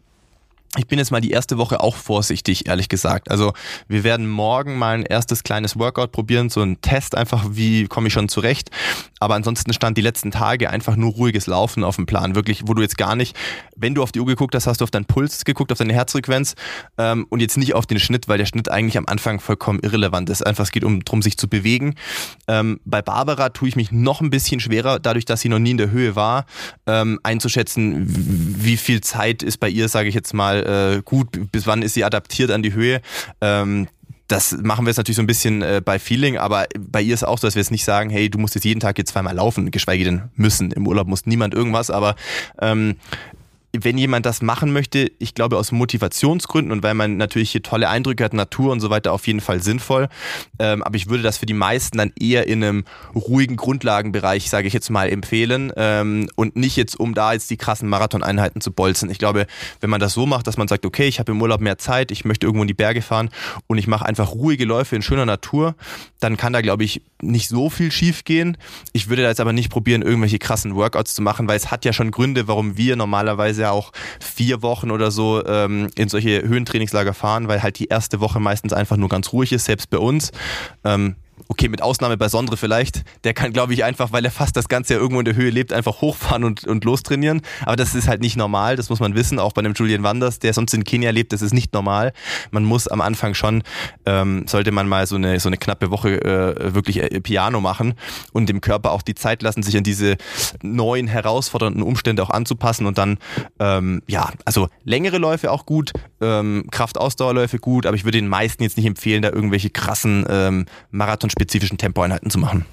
ich bin jetzt mal die erste Woche auch vorsichtig, ehrlich gesagt. Also wir werden morgen mal ein erstes kleines Workout probieren, so ein Test einfach, wie komme ich schon zurecht. Aber ansonsten stand die letzten Tage einfach nur ruhiges Laufen auf dem Plan. Wirklich, wo du jetzt gar nicht, wenn du auf die Uhr geguckt hast, hast du auf deinen Puls geguckt, auf deine Herzfrequenz ähm, und jetzt nicht auf den Schnitt, weil der Schnitt eigentlich am Anfang vollkommen irrelevant ist. Einfach es geht um darum, sich zu bewegen. Ähm, bei Barbara tue ich mich noch ein bisschen schwerer, dadurch, dass sie noch nie in der Höhe war, ähm, einzuschätzen, wie viel Zeit ist bei ihr, sage ich jetzt mal, äh, gut, bis wann ist sie adaptiert an die Höhe. Ähm, das machen wir jetzt natürlich so ein bisschen äh, bei Feeling, aber bei ihr ist auch so, dass wir jetzt nicht sagen, hey, du musst jetzt jeden Tag jetzt zweimal laufen, geschweige denn müssen. Im Urlaub muss niemand irgendwas, aber ähm, wenn jemand das machen möchte, ich glaube aus Motivationsgründen und weil man natürlich hier tolle Eindrücke hat, Natur und so weiter, auf jeden Fall sinnvoll. Ähm, aber ich würde das für die meisten dann eher in einem ruhigen Grundlagenbereich, sage ich jetzt mal, empfehlen ähm, und nicht jetzt, um da jetzt die krassen Marathoneinheiten zu bolzen. Ich glaube, wenn man das so macht, dass man sagt, okay, ich habe im Urlaub mehr Zeit, ich möchte irgendwo in die Berge fahren und ich mache einfach ruhige Läufe in schöner Natur, dann kann da, glaube ich, nicht so viel schief gehen. Ich würde da jetzt aber nicht probieren, irgendwelche krassen Workouts zu machen, weil es hat ja schon Gründe, warum wir normalerweise ja auch vier Wochen oder so ähm, in solche Höhentrainingslager fahren, weil halt die erste Woche meistens einfach nur ganz ruhig ist, selbst bei uns. Ähm, okay, mit Ausnahme bei Sondre vielleicht, der kann, glaube ich, einfach, weil er fast das ganze Jahr irgendwo in der Höhe lebt, einfach hochfahren und, und lostrainieren. Aber das ist halt nicht normal, das muss man wissen. Auch bei einem Julian Wanders, der sonst in Kenia lebt, das ist nicht normal. Man muss am Anfang schon, ähm, sollte man mal so eine, so eine knappe Woche äh, wirklich äh, Piano machen und dem Körper auch die Zeit lassen, sich an diese neuen, herausfordernden Umstände auch anzupassen und dann, ähm, ja, also längere Läufe auch gut, ähm, Kraftausdauerläufe gut, aber ich würde den meisten jetzt nicht empfehlen, da irgendwelche krassen ähm, Marathon spezifischen Tempoeinheiten zu machen.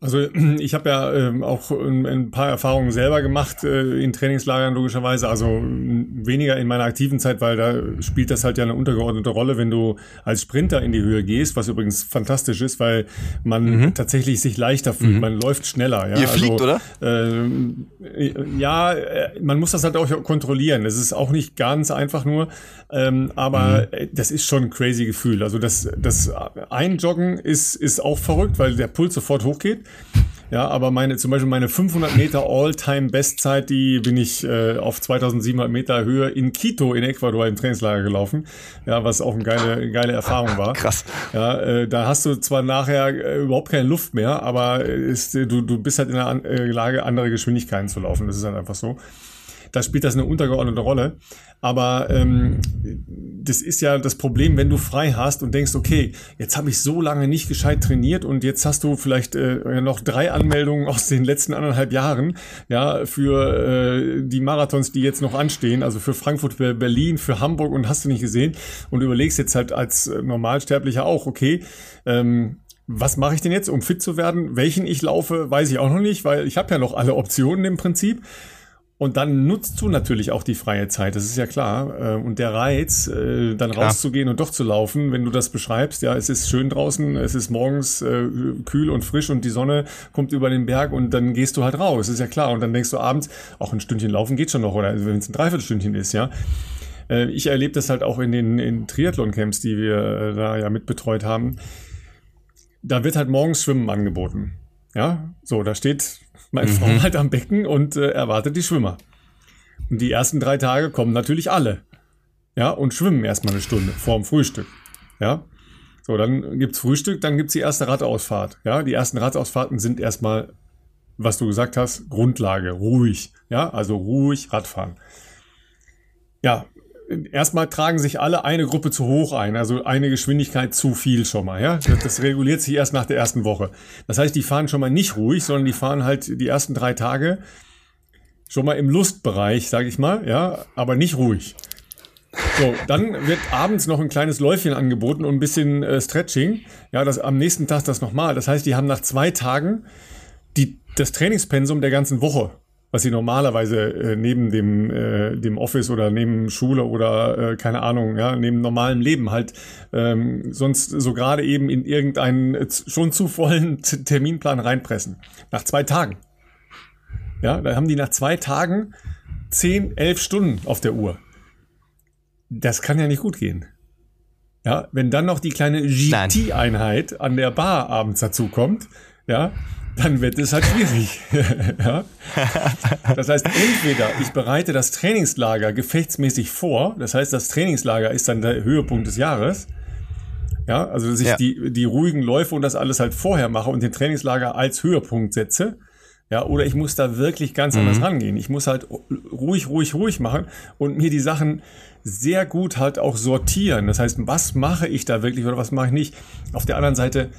Also ich habe ja ähm, auch ein, ein, paar Erfahrungen selber gemacht äh, in Trainingslagern logischerweise. Also weniger in meiner aktiven Zeit, weil da spielt das halt ja eine untergeordnete Rolle, wenn du als Sprinter in die Höhe gehst, was übrigens fantastisch ist, weil man mhm. tatsächlich sich leichter fühlt, mhm. man läuft schneller. Ja? Ihr fliegt, also, oder? Äh, ja, äh, man muss das halt auch kontrollieren. Es ist auch nicht ganz einfach nur, ähm, aber mhm. das ist schon ein crazy Gefühl. Also das, das Einjoggen ist, ist auch verrückt, weil der Puls sofort hochgeht. Ja, aber meine, zum Beispiel meine 500 Meter All-Time-Bestzeit, die bin ich äh, auf 2700 Meter Höhe in Quito in Ecuador im Trainingslager gelaufen. Ja, was auch eine geile, geile Erfahrung war. Krass. Ja, äh, da hast du zwar nachher äh, überhaupt keine Luft mehr, aber ist, äh, du, du bist halt in der An äh, Lage, andere Geschwindigkeiten zu laufen. Das ist halt einfach so da spielt das eine untergeordnete Rolle. Aber ähm, das ist ja das Problem, wenn du frei hast und denkst, okay, jetzt habe ich so lange nicht gescheit trainiert und jetzt hast du vielleicht äh, noch drei Anmeldungen aus den letzten anderthalb Jahren, ja, für äh, die Marathons, die jetzt noch anstehen, also für Frankfurt, für Berlin, für Hamburg und hast du nicht gesehen und überlegst jetzt halt als Normalsterblicher auch, okay, ähm, was mache ich denn jetzt, um fit zu werden? Welchen ich laufe, weiß ich auch noch nicht, weil ich habe ja noch alle Optionen im Prinzip. Und dann nutzt du natürlich auch die freie Zeit, das ist ja klar. Äh, und der Reiz, äh, dann klar. rauszugehen und doch zu laufen, wenn du das beschreibst, ja, es ist schön draußen, es ist morgens äh, kühl und frisch und die Sonne kommt über den Berg und dann gehst du halt raus, ist ja klar. Und dann denkst du abends, auch ein Stündchen laufen geht schon noch, oder wenn es ein Dreiviertelstündchen ist, ja. Ich erlebe das halt auch in den in Triathlon-Camps, die wir da ja mitbetreut haben. Da wird halt morgens Schwimmen angeboten. Ja, so, da steht meine mhm. Frau halt am Becken und äh, erwartet die Schwimmer. Und die ersten drei Tage kommen natürlich alle. Ja, und schwimmen erstmal eine Stunde vorm Frühstück. Ja. So, dann gibt's Frühstück, dann gibt's die erste Radausfahrt. Ja, die ersten Radausfahrten sind erstmal, was du gesagt hast, Grundlage, ruhig. Ja, also ruhig Radfahren. Ja, erstmal tragen sich alle eine Gruppe zu hoch ein, also eine Geschwindigkeit zu viel schon mal, ja. Das, das, reguliert sich erst nach der ersten Woche. Das heißt, die fahren schon mal nicht ruhig, sondern die fahren halt die ersten drei Tage schon mal im Lustbereich, sage ich mal, ja, aber nicht ruhig. So, dann wird abends noch ein kleines Läufchen angeboten und ein bisschen äh, Stretching. Ja, das am nächsten Tag das nochmal. Das heißt, die haben nach zwei Tagen die, das Trainingspensum der ganzen Woche was sie normalerweise äh, neben dem, äh, dem Office oder neben Schule oder äh, keine Ahnung, ja, neben normalem Leben halt ähm, sonst so gerade eben in irgendeinen äh, schon zu vollen Terminplan reinpressen. Nach zwei Tagen. Ja, da haben die nach zwei Tagen zehn, elf Stunden auf der Uhr. Das kann ja nicht gut gehen. Ja, wenn dann noch die kleine GT-Einheit an der Bar abends dazu kommt, ja, dann wird es halt schwierig. ja? Das heißt, entweder ich bereite das Trainingslager gefechtsmäßig vor, das heißt, das Trainingslager ist dann der Höhepunkt des Jahres. Ja, also dass ich ja. die, die ruhigen Läufe und das alles halt vorher mache und den Trainingslager als Höhepunkt setze. Ja, oder ich muss da wirklich ganz mhm. anders rangehen. Ich muss halt ruhig, ruhig, ruhig machen und mir die Sachen sehr gut halt auch sortieren. Das heißt, was mache ich da wirklich oder was mache ich nicht? Auf der anderen Seite,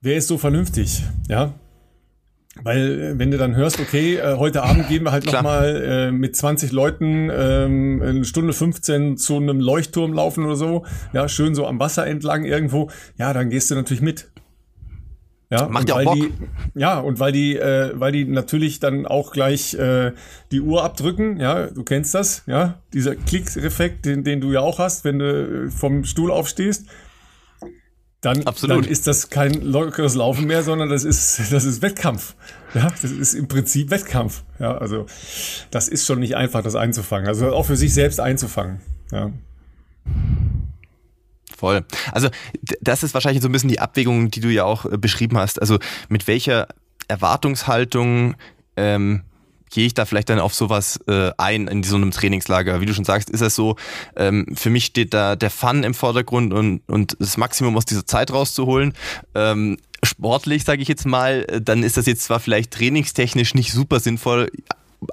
wer ist so vernünftig? Ja. Weil, äh, wenn du dann hörst, okay, äh, heute Abend gehen wir halt nochmal äh, mit 20 Leuten ähm, eine Stunde 15 zu einem Leuchtturm laufen oder so, ja, schön so am Wasser entlang irgendwo, ja, dann gehst du natürlich mit. Ja, Macht ja auch Bock. Die, ja, und weil die, äh, weil die natürlich dann auch gleich äh, die Uhr abdrücken, ja, du kennst das, ja, dieser Klick-Effekt, den, den du ja auch hast, wenn du vom Stuhl aufstehst dann, dann ist das kein lockeres Laufen mehr, sondern das ist, das ist Wettkampf. Ja, das ist im Prinzip Wettkampf. Ja, also das ist schon nicht einfach, das einzufangen. Also auch für sich selbst einzufangen. Ja. Voll. Also das ist wahrscheinlich so ein bisschen die Abwägung, die du ja auch äh, beschrieben hast. Also mit welcher Erwartungshaltung ähm, gehe ich da vielleicht dann auf sowas äh, ein in so einem Trainingslager? Wie du schon sagst, ist es so, ähm, für mich steht da der Fun im Vordergrund und, und das Maximum aus dieser Zeit rauszuholen. Ähm, sportlich, sage ich jetzt mal, äh, dann ist das jetzt zwar vielleicht trainingstechnisch nicht super sinnvoll,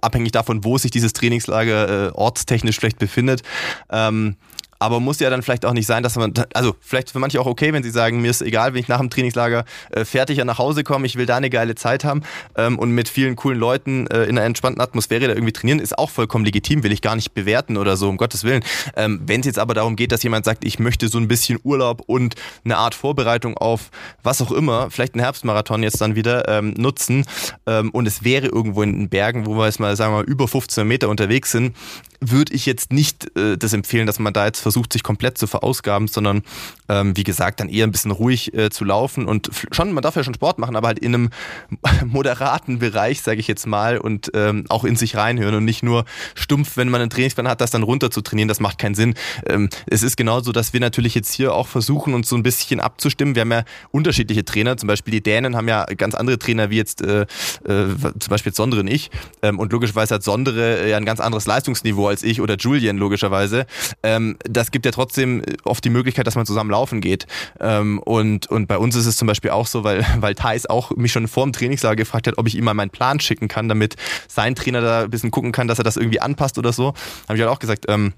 abhängig davon, wo sich dieses Trainingslager äh, ortstechnisch vielleicht befindet. Ähm, aber muss ja dann vielleicht auch nicht sein, dass man, also vielleicht für manche auch okay, wenn sie sagen, mir ist egal, wenn ich nach dem Trainingslager äh, fertig nach Hause komme, ich will da eine geile Zeit haben ähm, und mit vielen coolen Leuten äh, in einer entspannten Atmosphäre da irgendwie trainieren, ist auch vollkommen legitim, will ich gar nicht bewerten oder so, um Gottes Willen. Ähm, wenn es jetzt aber darum geht, dass jemand sagt, ich möchte so ein bisschen Urlaub und eine Art Vorbereitung auf was auch immer, vielleicht einen Herbstmarathon jetzt dann wieder ähm, nutzen ähm, und es wäre irgendwo in den Bergen, wo wir jetzt mal, sagen wir mal, über 15 Meter unterwegs sind, würde ich jetzt nicht äh, das empfehlen, dass man da jetzt versucht, sich komplett zu verausgaben, sondern ähm, wie gesagt, dann eher ein bisschen ruhig äh, zu laufen und schon, man darf ja schon Sport machen, aber halt in einem moderaten Bereich, sage ich jetzt mal, und ähm, auch in sich reinhören und nicht nur stumpf, wenn man einen Trainingsplan hat, das dann runter zu trainieren, das macht keinen Sinn. Ähm, es ist genauso, dass wir natürlich jetzt hier auch versuchen, uns so ein bisschen abzustimmen. Wir haben ja unterschiedliche Trainer, zum Beispiel die Dänen haben ja ganz andere Trainer wie jetzt äh, äh, zum Beispiel jetzt Sondre und ich. Ähm, und logischerweise hat Sondre äh, ja ein ganz anderes Leistungsniveau als ich oder Julian logischerweise. Ähm, das gibt ja trotzdem oft die Möglichkeit, dass man zusammen laufen geht. Ähm, und, und bei uns ist es zum Beispiel auch so, weil, weil Thais auch mich schon vor dem Trainingslager gefragt hat, ob ich ihm mal meinen Plan schicken kann, damit sein Trainer da ein bisschen gucken kann, dass er das irgendwie anpasst oder so. Habe ich halt auch gesagt, ähm,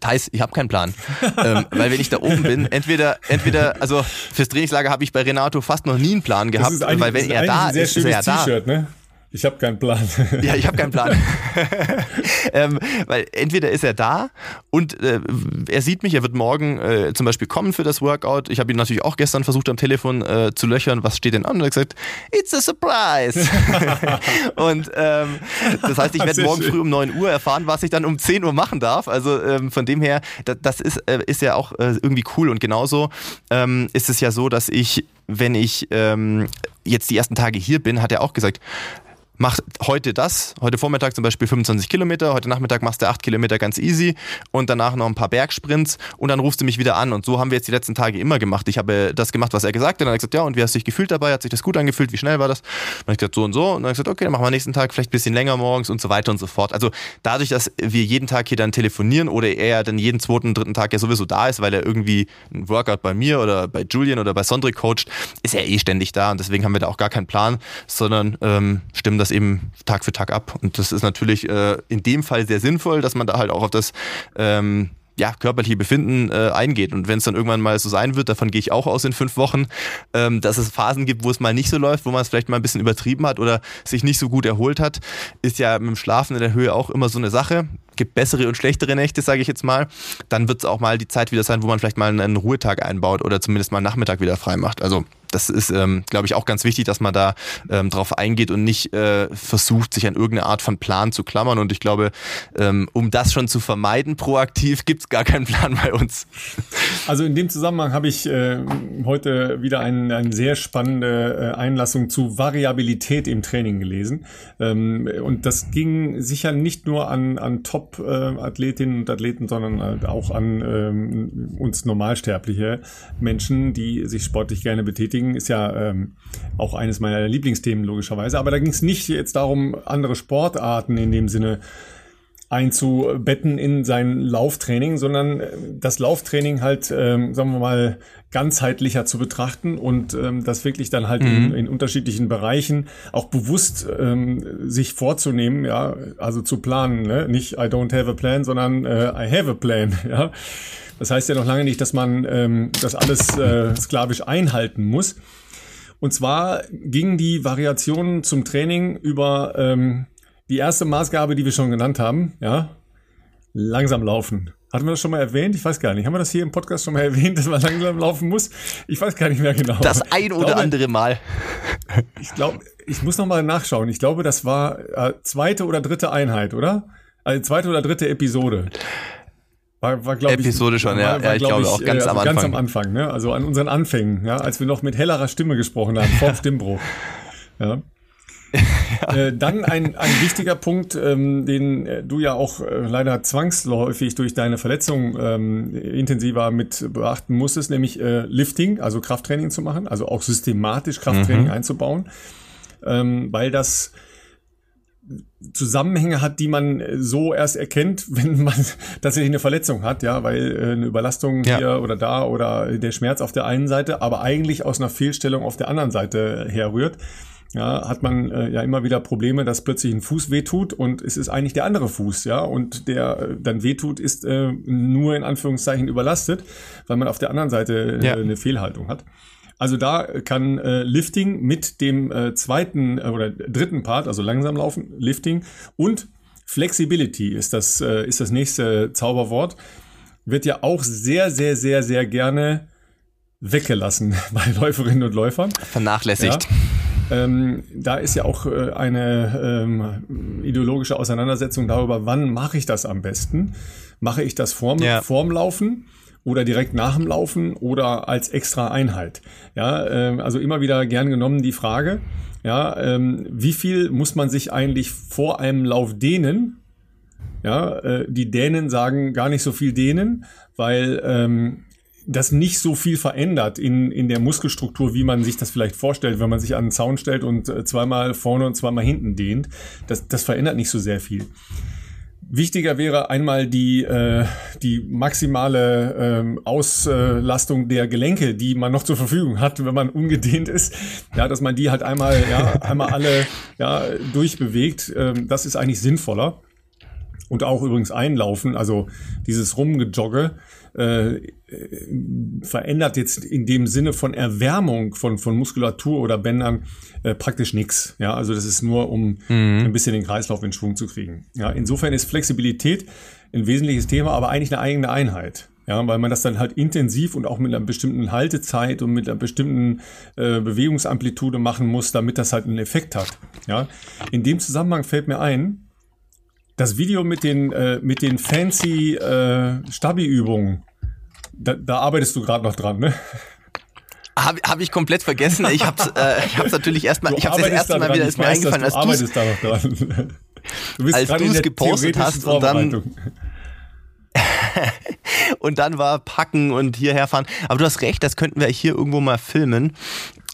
Thais, ich habe keinen Plan. ähm, weil wenn ich da oben bin, entweder, entweder, also fürs Trainingslager habe ich bei Renato fast noch nie einen Plan gehabt, weil wenn er da ist, ist er da. Ne? Ich habe keinen Plan. ja, ich habe keinen Plan. ähm, weil entweder ist er da und äh, er sieht mich, er wird morgen äh, zum Beispiel kommen für das Workout. Ich habe ihn natürlich auch gestern versucht am Telefon äh, zu löchern, was steht denn an? Und er hat gesagt, it's a surprise. und ähm, das heißt, ich werde morgen schön. früh um 9 Uhr erfahren, was ich dann um 10 Uhr machen darf. Also ähm, von dem her, das, das ist, äh, ist ja auch äh, irgendwie cool. Und genauso ähm, ist es ja so, dass ich, wenn ich ähm, jetzt die ersten Tage hier bin, hat er auch gesagt, mach heute das, heute Vormittag zum Beispiel 25 Kilometer, heute Nachmittag machst du 8 Kilometer ganz easy und danach noch ein paar Bergsprints und dann rufst du mich wieder an. Und so haben wir jetzt die letzten Tage immer gemacht. Ich habe das gemacht, was er gesagt hat. Dann hat er gesagt, ja, und wie hast du dich gefühlt dabei? Hat sich das gut angefühlt? Wie schnell war das? Dann habe ich gesagt, so und so. Und dann habe ich gesagt, okay, dann machen wir nächsten Tag vielleicht ein bisschen länger morgens und so weiter und so fort. Also dadurch, dass wir jeden Tag hier dann telefonieren oder er dann jeden zweiten, dritten Tag ja sowieso da ist, weil er irgendwie ein Workout bei mir oder bei Julian oder bei Sondre coacht, ist er eh ständig da und deswegen haben wir da auch gar keinen Plan, sondern ähm, stimmen das eben Tag für Tag ab. Und das ist natürlich äh, in dem Fall sehr sinnvoll, dass man da halt auch auf das ähm, ja, körperliche Befinden äh, eingeht. Und wenn es dann irgendwann mal so sein wird, davon gehe ich auch aus in fünf Wochen, ähm, dass es Phasen gibt, wo es mal nicht so läuft, wo man es vielleicht mal ein bisschen übertrieben hat oder sich nicht so gut erholt hat, ist ja mit dem Schlafen in der Höhe auch immer so eine Sache. Gibt bessere und schlechtere Nächte, sage ich jetzt mal. Dann wird es auch mal die Zeit wieder sein, wo man vielleicht mal einen Ruhetag einbaut oder zumindest mal einen Nachmittag wieder frei macht. Also das ist, ähm, glaube ich, auch ganz wichtig, dass man da ähm, drauf eingeht und nicht äh, versucht, sich an irgendeine Art von Plan zu klammern. Und ich glaube, ähm, um das schon zu vermeiden, proaktiv, gibt's gar keinen Plan bei uns. Also in dem Zusammenhang habe ich äh, heute wieder ein, eine sehr spannende äh, Einlassung zu Variabilität im Training gelesen. Ähm, und das ging sicher nicht nur an, an Top-Athletinnen und Athleten, sondern halt auch an ähm, uns normalsterbliche Menschen, die sich sportlich gerne betätigen beschäftigen. Ist ja ähm, auch eines meiner Lieblingsthemen logischerweise. Aber da ging es nicht jetzt darum, andere Sportarten in dem Sinne einzubetten in sein Lauftraining, sondern äh, das Lauftraining halt, ähm, sagen wir mal, ganzheitlicher zu betrachten und ähm, das wirklich dann halt mhm. in, in, unterschiedlichen Bereichen auch bewusst ähm, sich vorzunehmen, ja, also zu planen, ne? nicht I don't have a plan, sondern äh, I have a plan, ja. Das heißt ja noch lange nicht, dass man ähm, das alles äh, sklavisch einhalten muss. Und zwar gingen die Variationen zum Training über ähm, die erste Maßgabe, die wir schon genannt haben, ja, langsam laufen. Hatten wir das schon mal erwähnt? Ich weiß gar nicht. Haben wir das hier im Podcast schon mal erwähnt, dass man langsam laufen muss? Ich weiß gar nicht mehr genau. Das ein oder glaube, andere Mal. Ich glaube, ich muss noch mal nachschauen. Ich glaube, das war äh, zweite oder dritte Einheit, oder? Also zweite oder dritte Episode. War, war glaube ich. Episode schon, war, ja. War, ja, ich glaube auch ganz äh, am Anfang. Ganz am Anfang, ne? Also an unseren Anfängen, ja, als wir noch mit hellerer Stimme gesprochen haben, vor Stimmbruch. Ja. ja. Äh, dann ein, ein wichtiger Punkt, ähm, den äh, du ja auch äh, leider zwangsläufig durch deine Verletzung ähm, intensiver mit beachten musstest, nämlich äh, Lifting, also Krafttraining zu machen, also auch systematisch Krafttraining mhm. einzubauen, ähm, weil das Zusammenhänge hat, die man so erst erkennt, wenn man tatsächlich eine Verletzung hat, ja, weil äh, eine Überlastung ja. hier oder da oder der Schmerz auf der einen Seite, aber eigentlich aus einer Fehlstellung auf der anderen Seite herrührt ja, hat man äh, ja immer wieder Probleme, dass plötzlich ein Fuß wehtut und es ist eigentlich der andere Fuß, ja, und der äh, dann wehtut, ist äh, nur in Anführungszeichen überlastet, weil man auf der anderen Seite äh, ja. eine Fehlhaltung hat. Also da kann äh, Lifting mit dem äh, zweiten äh, oder dritten Part, also langsam laufen, Lifting und Flexibility ist das, äh, ist das nächste Zauberwort, wird ja auch sehr, sehr, sehr, sehr gerne weggelassen bei Läuferinnen und Läufern. Vernachlässigt. Ja. Ähm, da ist ja auch äh, eine ähm, ideologische Auseinandersetzung darüber, wann mache ich das am besten? Mache ich das vorm, ja. vorm Laufen? Oder direkt nach dem Laufen oder als extra Einheit. Ja, ähm, also immer wieder gern genommen die Frage, ja, ähm, wie viel muss man sich eigentlich vor einem Lauf dehnen? Ja, äh, die Dänen sagen gar nicht so viel dehnen, weil ähm, das nicht so viel verändert in, in der Muskelstruktur, wie man sich das vielleicht vorstellt, wenn man sich an einen Zaun stellt und äh, zweimal vorne und zweimal hinten dehnt. Das, das verändert nicht so sehr viel. Wichtiger wäre einmal die, äh, die maximale ähm, Auslastung der Gelenke, die man noch zur Verfügung hat, wenn man ungedehnt ist. Ja, dass man die halt einmal, ja, einmal alle ja, durchbewegt. Ähm, das ist eigentlich sinnvoller. Und auch übrigens einlaufen, also dieses Rumgejogge äh, verändert jetzt in dem Sinne von Erwärmung von, von Muskulatur oder Bändern äh, praktisch nichts. Ja, also das ist nur, um mhm. ein bisschen den Kreislauf in Schwung zu kriegen. Ja, insofern ist Flexibilität ein wesentliches Thema, aber eigentlich eine eigene Einheit. Ja, weil man das dann halt intensiv und auch mit einer bestimmten Haltezeit und mit einer bestimmten äh, Bewegungsamplitude machen muss, damit das halt einen Effekt hat. Ja, in dem Zusammenhang fällt mir ein, das Video mit den, äh, mit den fancy äh, Stabi-Übungen, da, da arbeitest du gerade noch dran, ne? Habe hab ich komplett vergessen. Ich habe äh, ich hab's natürlich erstmal, ich habe das erste Mal wieder ist mir eingefallen, als du da noch dran. Du bist als du es gepostet hast und dann und dann war packen und hierher fahren. Aber du hast recht, das könnten wir hier irgendwo mal filmen.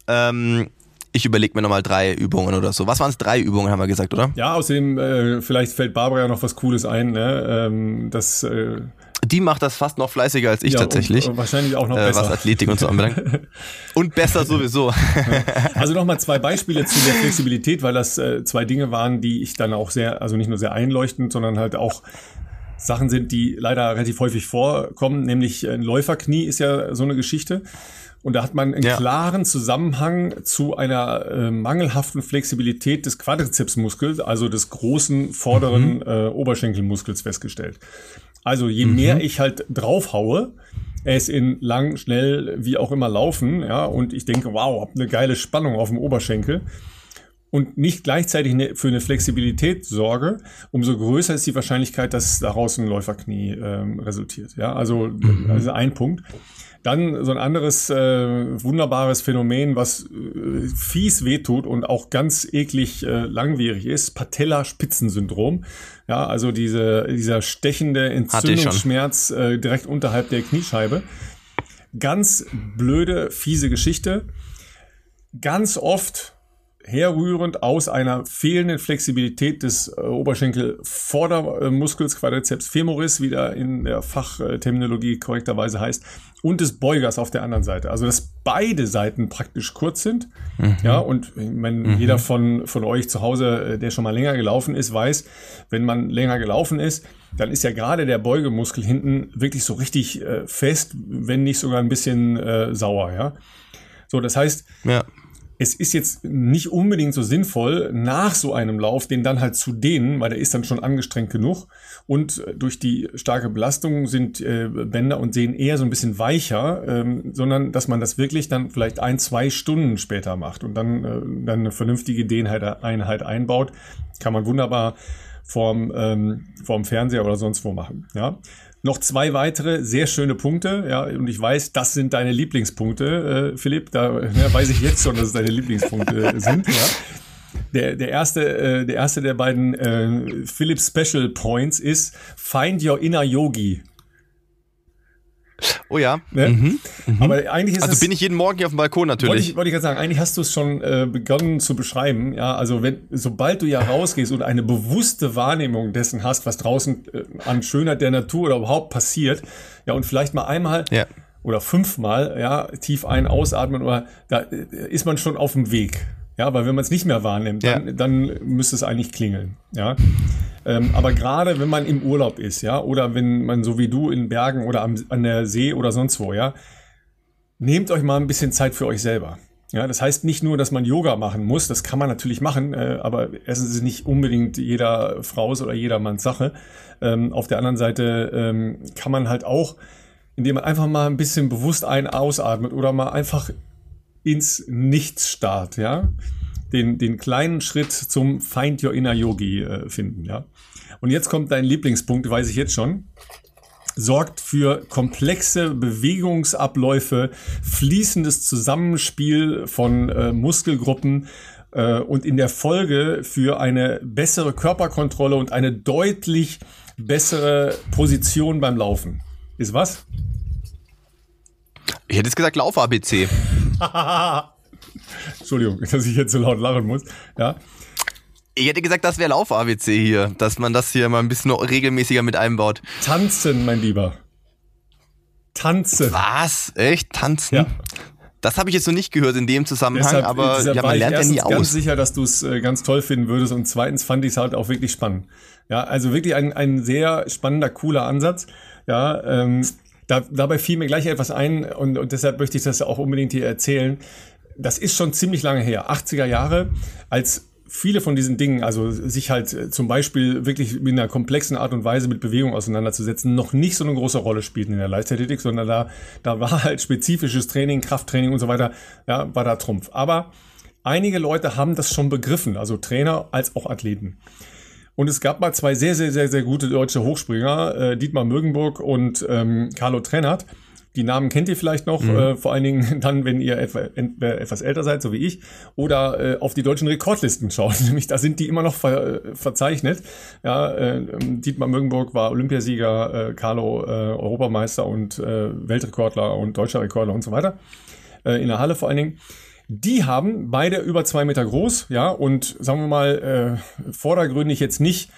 Ähm, ich überlege mir nochmal drei Übungen oder so. Was waren es? Drei Übungen, haben wir gesagt, oder? Ja, außerdem, äh, vielleicht fällt Barbara ja noch was Cooles ein, ne? Ähm, das, äh, die macht das fast noch fleißiger als ich ja, tatsächlich. Und, und wahrscheinlich auch noch äh, besser. Was Athletik und so anbelangt. und besser sowieso. also nochmal zwei Beispiele zu der Flexibilität, weil das äh, zwei Dinge waren, die ich dann auch sehr, also nicht nur sehr einleuchtend, sondern halt auch Sachen sind, die leider relativ häufig vorkommen, nämlich ein Läuferknie ist ja so eine Geschichte. Und da hat man einen ja. klaren Zusammenhang zu einer äh, mangelhaften Flexibilität des Quadrizepsmuskels, also des großen vorderen mhm. äh, Oberschenkelmuskels festgestellt. Also je mhm. mehr ich halt draufhaue, ist in lang, schnell, wie auch immer laufen, ja, und ich denke, wow, hab eine geile Spannung auf dem Oberschenkel und nicht gleichzeitig ne, für eine Flexibilität sorge, umso größer ist die Wahrscheinlichkeit, dass daraus ein Läuferknie ähm, resultiert. Ja, also, mhm. also ein Punkt. Dann so ein anderes äh, wunderbares Phänomen, was äh, fies wehtut und auch ganz eklig äh, langwierig ist, Patella-Spitzensyndrom. Ja, also diese, dieser stechende Entzündungsschmerz äh, direkt unterhalb der Kniescheibe. Ganz blöde, fiese Geschichte. ganz oft herrührend aus einer fehlenden Flexibilität des äh, Oberschenkel-Vordermuskels, Quadriceps femoris, wie der in der Fachterminologie korrekterweise heißt, und des Beugers auf der anderen Seite. Also, dass beide Seiten praktisch kurz sind. Mhm. Ja, und wenn mhm. jeder von, von euch zu Hause, äh, der schon mal länger gelaufen ist, weiß, wenn man länger gelaufen ist, dann ist ja gerade der Beugemuskel hinten wirklich so richtig äh, fest, wenn nicht sogar ein bisschen äh, sauer, ja. So, das heißt, ja es ist jetzt nicht unbedingt so sinnvoll, nach so einem Lauf den dann halt zu dehnen, weil der ist dann schon angestrengt genug. Und äh, durch die starke Belastung sind äh, Bänder und Sehnen eher so ein bisschen weicher, ähm, sondern dass man das wirklich dann vielleicht ein, zwei Stunden später macht und dann, äh, dann eine vernünftige Dehneinheit einbaut. Kann man wunderbar vorm, ähm, vorm Fernseher oder sonst wo machen. Ja. Noch zwei weitere sehr schöne Punkte, ja, und ich weiß, das sind deine Lieblingspunkte, äh, Philipp. Da ja, weiß ich jetzt schon, dass es deine Lieblingspunkte sind. Ja. Der, der, erste, äh, der erste der beiden äh, Philipp Special Points ist Find Your Inner Yogi. Oh ja. Ne? Mhm. Mhm. Aber eigentlich ist also es, bin ich jeden Morgen hier auf dem Balkon natürlich. Wollte ich, wollte ich gerade sagen, eigentlich hast du es schon äh, begonnen zu beschreiben. Ja, also wenn, sobald du ja rausgehst und eine bewusste Wahrnehmung dessen hast, was draußen äh, an Schönheit der Natur oder überhaupt passiert, ja, und vielleicht mal einmal ja. oder fünfmal, ja, tief ein, ausatmen oder da äh, ist man schon auf dem Weg. Ja, weil wenn man es nicht mehr wahrnimmt, dann, ja. dann müsste es eigentlich klingeln. Ja. Ähm, aber gerade wenn man im Urlaub ist, ja, oder wenn man so wie du in Bergen oder am, an der See oder sonst wo, ja, nehmt euch mal ein bisschen Zeit für euch selber. Ja, das heißt nicht nur, dass man Yoga machen muss, das kann man natürlich machen, äh, aber es ist nicht unbedingt jeder Frau's oder jedermanns Sache. Ähm, auf der anderen Seite ähm, kann man halt auch, indem man einfach mal ein bisschen bewusst ein- ausatmet oder mal einfach ins Nichts starrt, ja. Den, den kleinen Schritt zum Find Your Inner Yogi äh, finden, ja. Und jetzt kommt dein Lieblingspunkt, weiß ich jetzt schon. Sorgt für komplexe Bewegungsabläufe, fließendes Zusammenspiel von äh, Muskelgruppen äh, und in der Folge für eine bessere Körperkontrolle und eine deutlich bessere Position beim Laufen. Ist was? Ich hätte jetzt gesagt Lauf-ABC. Entschuldigung, dass ich jetzt so laut lachen muss. Ja. Ich hätte gesagt, das wäre Lauf-ABC hier, dass man das hier mal ein bisschen regelmäßiger mit einbaut. Tanzen, mein Lieber. Tanzen. Was? Echt? Tanzen? Ja. Das habe ich jetzt noch nicht gehört in dem Zusammenhang, deshalb, aber deshalb ja, man lernt ja nie aus. Ich bin ganz sicher, dass du es äh, ganz toll finden würdest und zweitens fand ich es halt auch wirklich spannend. Ja, also wirklich ein, ein sehr spannender, cooler Ansatz. Ja, ähm, da, dabei fiel mir gleich etwas ein und, und deshalb möchte ich das auch unbedingt hier erzählen. Das ist schon ziemlich lange her, 80er Jahre, als viele von diesen Dingen, also sich halt äh, zum Beispiel wirklich in einer komplexen Art und Weise mit Bewegung auseinanderzusetzen, noch nicht so eine große Rolle spielten in der Leichtathletik, sondern da, da war halt spezifisches Training, Krafttraining und so weiter, ja, war da Trumpf. Aber einige Leute haben das schon begriffen, also Trainer als auch Athleten. Und es gab mal zwei sehr, sehr, sehr, sehr gute deutsche Hochspringer, äh, Dietmar Mögenburg und ähm, Carlo Trennert. Die Namen kennt ihr vielleicht noch, mhm. äh, vor allen Dingen dann, wenn ihr etwa, etwas älter seid, so wie ich, oder äh, auf die deutschen Rekordlisten schaut. Nämlich da sind die immer noch ver, äh, verzeichnet. Ja, äh, Dietmar Mögenburg war Olympiasieger, äh, Carlo äh, Europameister und äh, Weltrekordler und deutscher Rekordler und so weiter. Äh, in der Halle vor allen Dingen. Die haben beide über zwei Meter groß, ja, und sagen wir mal, äh, vordergründig jetzt nicht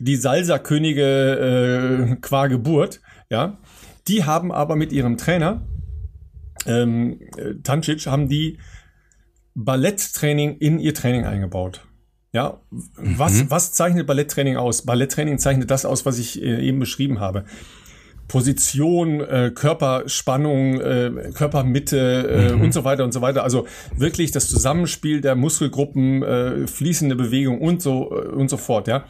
die Salsa-Könige äh, qua Geburt, ja. Die haben aber mit ihrem Trainer, ähm, Tancic, haben die Balletttraining in ihr Training eingebaut. Ja, was, mhm. was zeichnet Balletttraining aus? Balletttraining zeichnet das aus, was ich äh, eben beschrieben habe. Position, äh, Körperspannung, äh, Körpermitte äh, mhm. und so weiter und so weiter. Also wirklich das Zusammenspiel der Muskelgruppen, äh, fließende Bewegung und so äh, und so fort. Ja,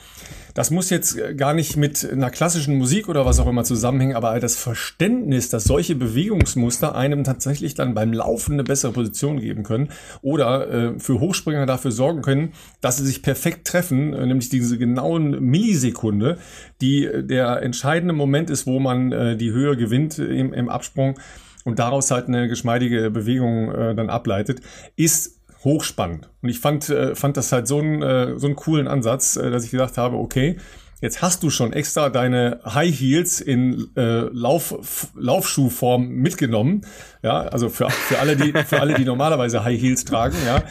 das muss jetzt gar nicht mit einer klassischen Musik oder was auch immer zusammenhängen, aber das Verständnis, dass solche Bewegungsmuster einem tatsächlich dann beim Laufen eine bessere Position geben können oder äh, für Hochspringer dafür sorgen können, dass sie sich perfekt treffen, äh, nämlich diese genauen Millisekunde, die äh, der entscheidende Moment ist, wo man äh, die Höhe gewinnt im, im Absprung und daraus halt eine geschmeidige Bewegung äh, dann ableitet, ist hochspannend. Und ich fand, äh, fand das halt so einen, äh, so einen coolen Ansatz, äh, dass ich gedacht habe, okay, Jetzt hast du schon extra deine High Heels in äh, Lauf, Laufschuhform mitgenommen. Ja, also für, für alle, die, für alle, die normalerweise High Heels tragen, ja.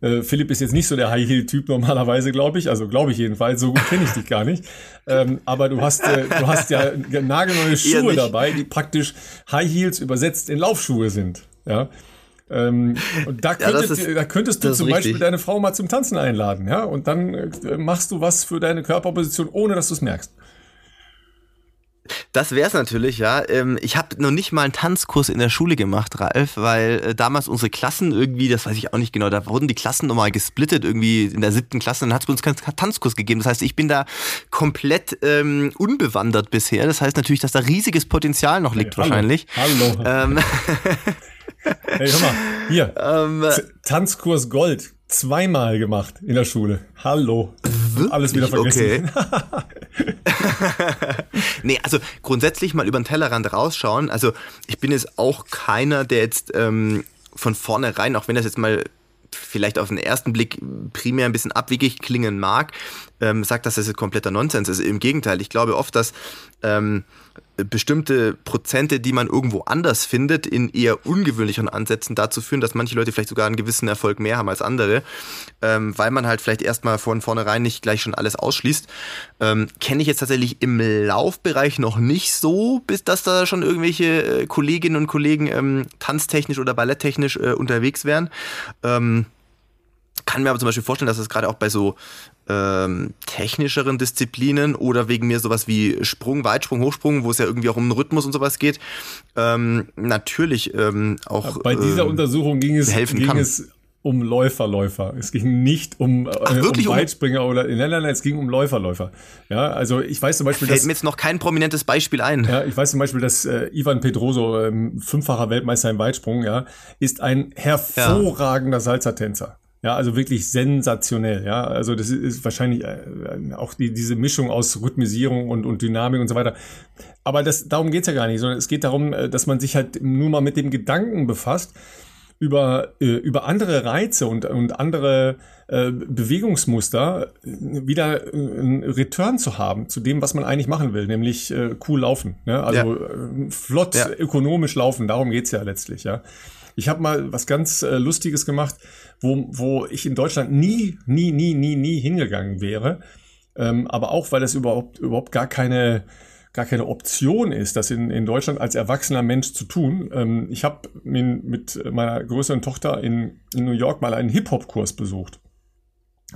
Äh, Philipp ist jetzt nicht so der High Heel Typ normalerweise, glaube ich. Also glaube ich jedenfalls. So gut kenne ich dich gar nicht. Ähm, aber du hast, äh, du hast ja nagelneue Schuhe dabei, die praktisch High Heels übersetzt in Laufschuhe sind. Ja. Ähm, und da, könntet, ja, ist, da könntest du zum richtig. Beispiel deine Frau mal zum Tanzen einladen, ja, und dann äh, machst du was für deine Körperposition, ohne dass du es merkst. Das wäre es natürlich, ja. Ähm, ich habe noch nicht mal einen Tanzkurs in der Schule gemacht, Ralf, weil äh, damals unsere Klassen irgendwie, das weiß ich auch nicht genau, da wurden die Klassen nochmal gesplittet irgendwie in der siebten Klasse, dann hat es uns keinen Tanzkurs gegeben. Das heißt, ich bin da komplett ähm, unbewandert bisher. Das heißt natürlich, dass da riesiges Potenzial noch liegt hey, hallo. wahrscheinlich. Hallo. Ähm, hey, hör mal, hier, ähm, Tanzkurs Gold, zweimal gemacht in der Schule. Hallo. Wirklich? Alles wieder vergessen. Okay. nee, also grundsätzlich mal über den Tellerrand rausschauen. Also ich bin jetzt auch keiner, der jetzt ähm, von vornherein, auch wenn das jetzt mal vielleicht auf den ersten Blick primär ein bisschen abwegig klingen mag, ähm, sagt, dass das jetzt kompletter Nonsens ist. Im Gegenteil, ich glaube oft, dass ähm, bestimmte Prozente, die man irgendwo anders findet, in eher ungewöhnlicheren Ansätzen dazu führen, dass manche Leute vielleicht sogar einen gewissen Erfolg mehr haben als andere, ähm, weil man halt vielleicht erstmal von vornherein nicht gleich schon alles ausschließt. Ähm, Kenne ich jetzt tatsächlich im Laufbereich noch nicht so, bis dass da schon irgendwelche äh, Kolleginnen und Kollegen ähm, tanztechnisch oder balletttechnisch äh, unterwegs wären. Ähm, kann mir aber zum Beispiel vorstellen, dass es gerade auch bei so ähm, technischeren Disziplinen oder wegen mir sowas wie Sprung, Weitsprung, Hochsprung, wo es ja irgendwie auch um den Rhythmus und sowas geht, ähm, natürlich ähm, auch. Bei dieser ähm, Untersuchung ging es, helfen ging kann. es um Läuferläufer. Es ging nicht um, Ach, äh, um Weitspringer oder nein, nein, nein, es ging um Läuferläufer. Ja, also ich weiß zum Beispiel, Fällt dass, mir jetzt noch kein prominentes Beispiel ein. Ja, ich weiß zum Beispiel, dass äh, Ivan Pedroso, ähm, fünffacher Weltmeister im Weitsprung, ja, ist ein hervorragender ja. Salzertänzer. Ja, also wirklich sensationell. Ja, also das ist wahrscheinlich äh, auch die, diese Mischung aus Rhythmisierung und, und Dynamik und so weiter. Aber das, darum geht's ja gar nicht, sondern es geht darum, äh, dass man sich halt nur mal mit dem Gedanken befasst, über, äh, über andere Reize und, und andere äh, Bewegungsmuster wieder einen Return zu haben zu dem, was man eigentlich machen will, nämlich äh, cool laufen. Ne? Also ja. flott, ja. ökonomisch laufen, darum geht's ja letztlich, ja. Ich habe mal was ganz äh, Lustiges gemacht, wo, wo ich in Deutschland nie, nie, nie, nie, nie hingegangen wäre. Ähm, aber auch, weil das überhaupt, überhaupt gar keine, gar keine Option ist, das in, in Deutschland als erwachsener Mensch zu tun. Ähm, ich habe mit meiner größeren Tochter in, in New York mal einen Hip-Hop-Kurs besucht.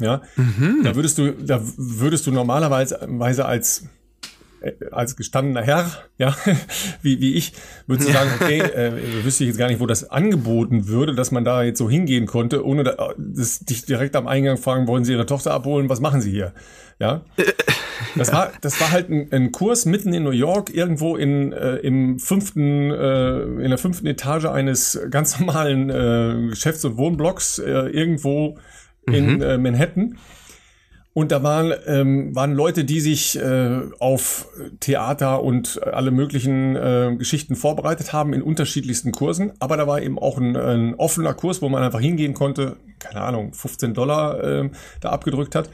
Ja, mhm. da würdest du, da würdest du normalerweise als äh, als gestandener Herr, ja, wie, wie ich, würde sagen, okay, äh, wüsste ich jetzt gar nicht, wo das angeboten würde, dass man da jetzt so hingehen konnte, ohne da, das, dich direkt am Eingang fragen, wollen Sie Ihre Tochter abholen, was machen Sie hier? Ja. Das war, das war halt ein, ein Kurs mitten in New York, irgendwo in, äh, im fünften, äh, in der fünften Etage eines ganz normalen äh, Geschäfts- und Wohnblocks, äh, irgendwo in mhm. äh, Manhattan. Und da waren, ähm, waren Leute, die sich äh, auf Theater und alle möglichen äh, Geschichten vorbereitet haben in unterschiedlichsten Kursen. Aber da war eben auch ein, ein offener Kurs, wo man einfach hingehen konnte, keine Ahnung, 15 Dollar äh, da abgedrückt hat.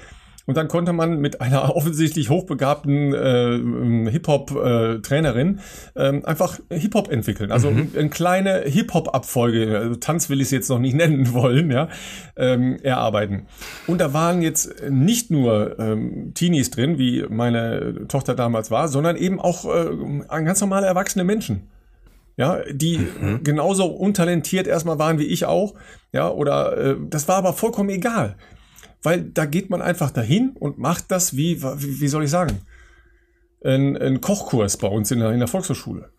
Und dann konnte man mit einer offensichtlich hochbegabten äh, Hip-Hop-Trainerin äh, ähm, einfach Hip-Hop entwickeln. Also mhm. eine kleine Hip-Hop-Abfolge, also Tanz will ich es jetzt noch nicht nennen wollen, ja, ähm, erarbeiten. Und da waren jetzt nicht nur ähm, Teenies drin, wie meine Tochter damals war, sondern eben auch äh, ganz normale erwachsene Menschen ja, die mhm. genauso untalentiert erstmal waren wie ich auch, ja, oder äh, das war aber vollkommen egal weil da geht man einfach dahin und macht das wie, wie, wie soll ich sagen, ein, ein Kochkurs bei uns in der, in der Volkshochschule.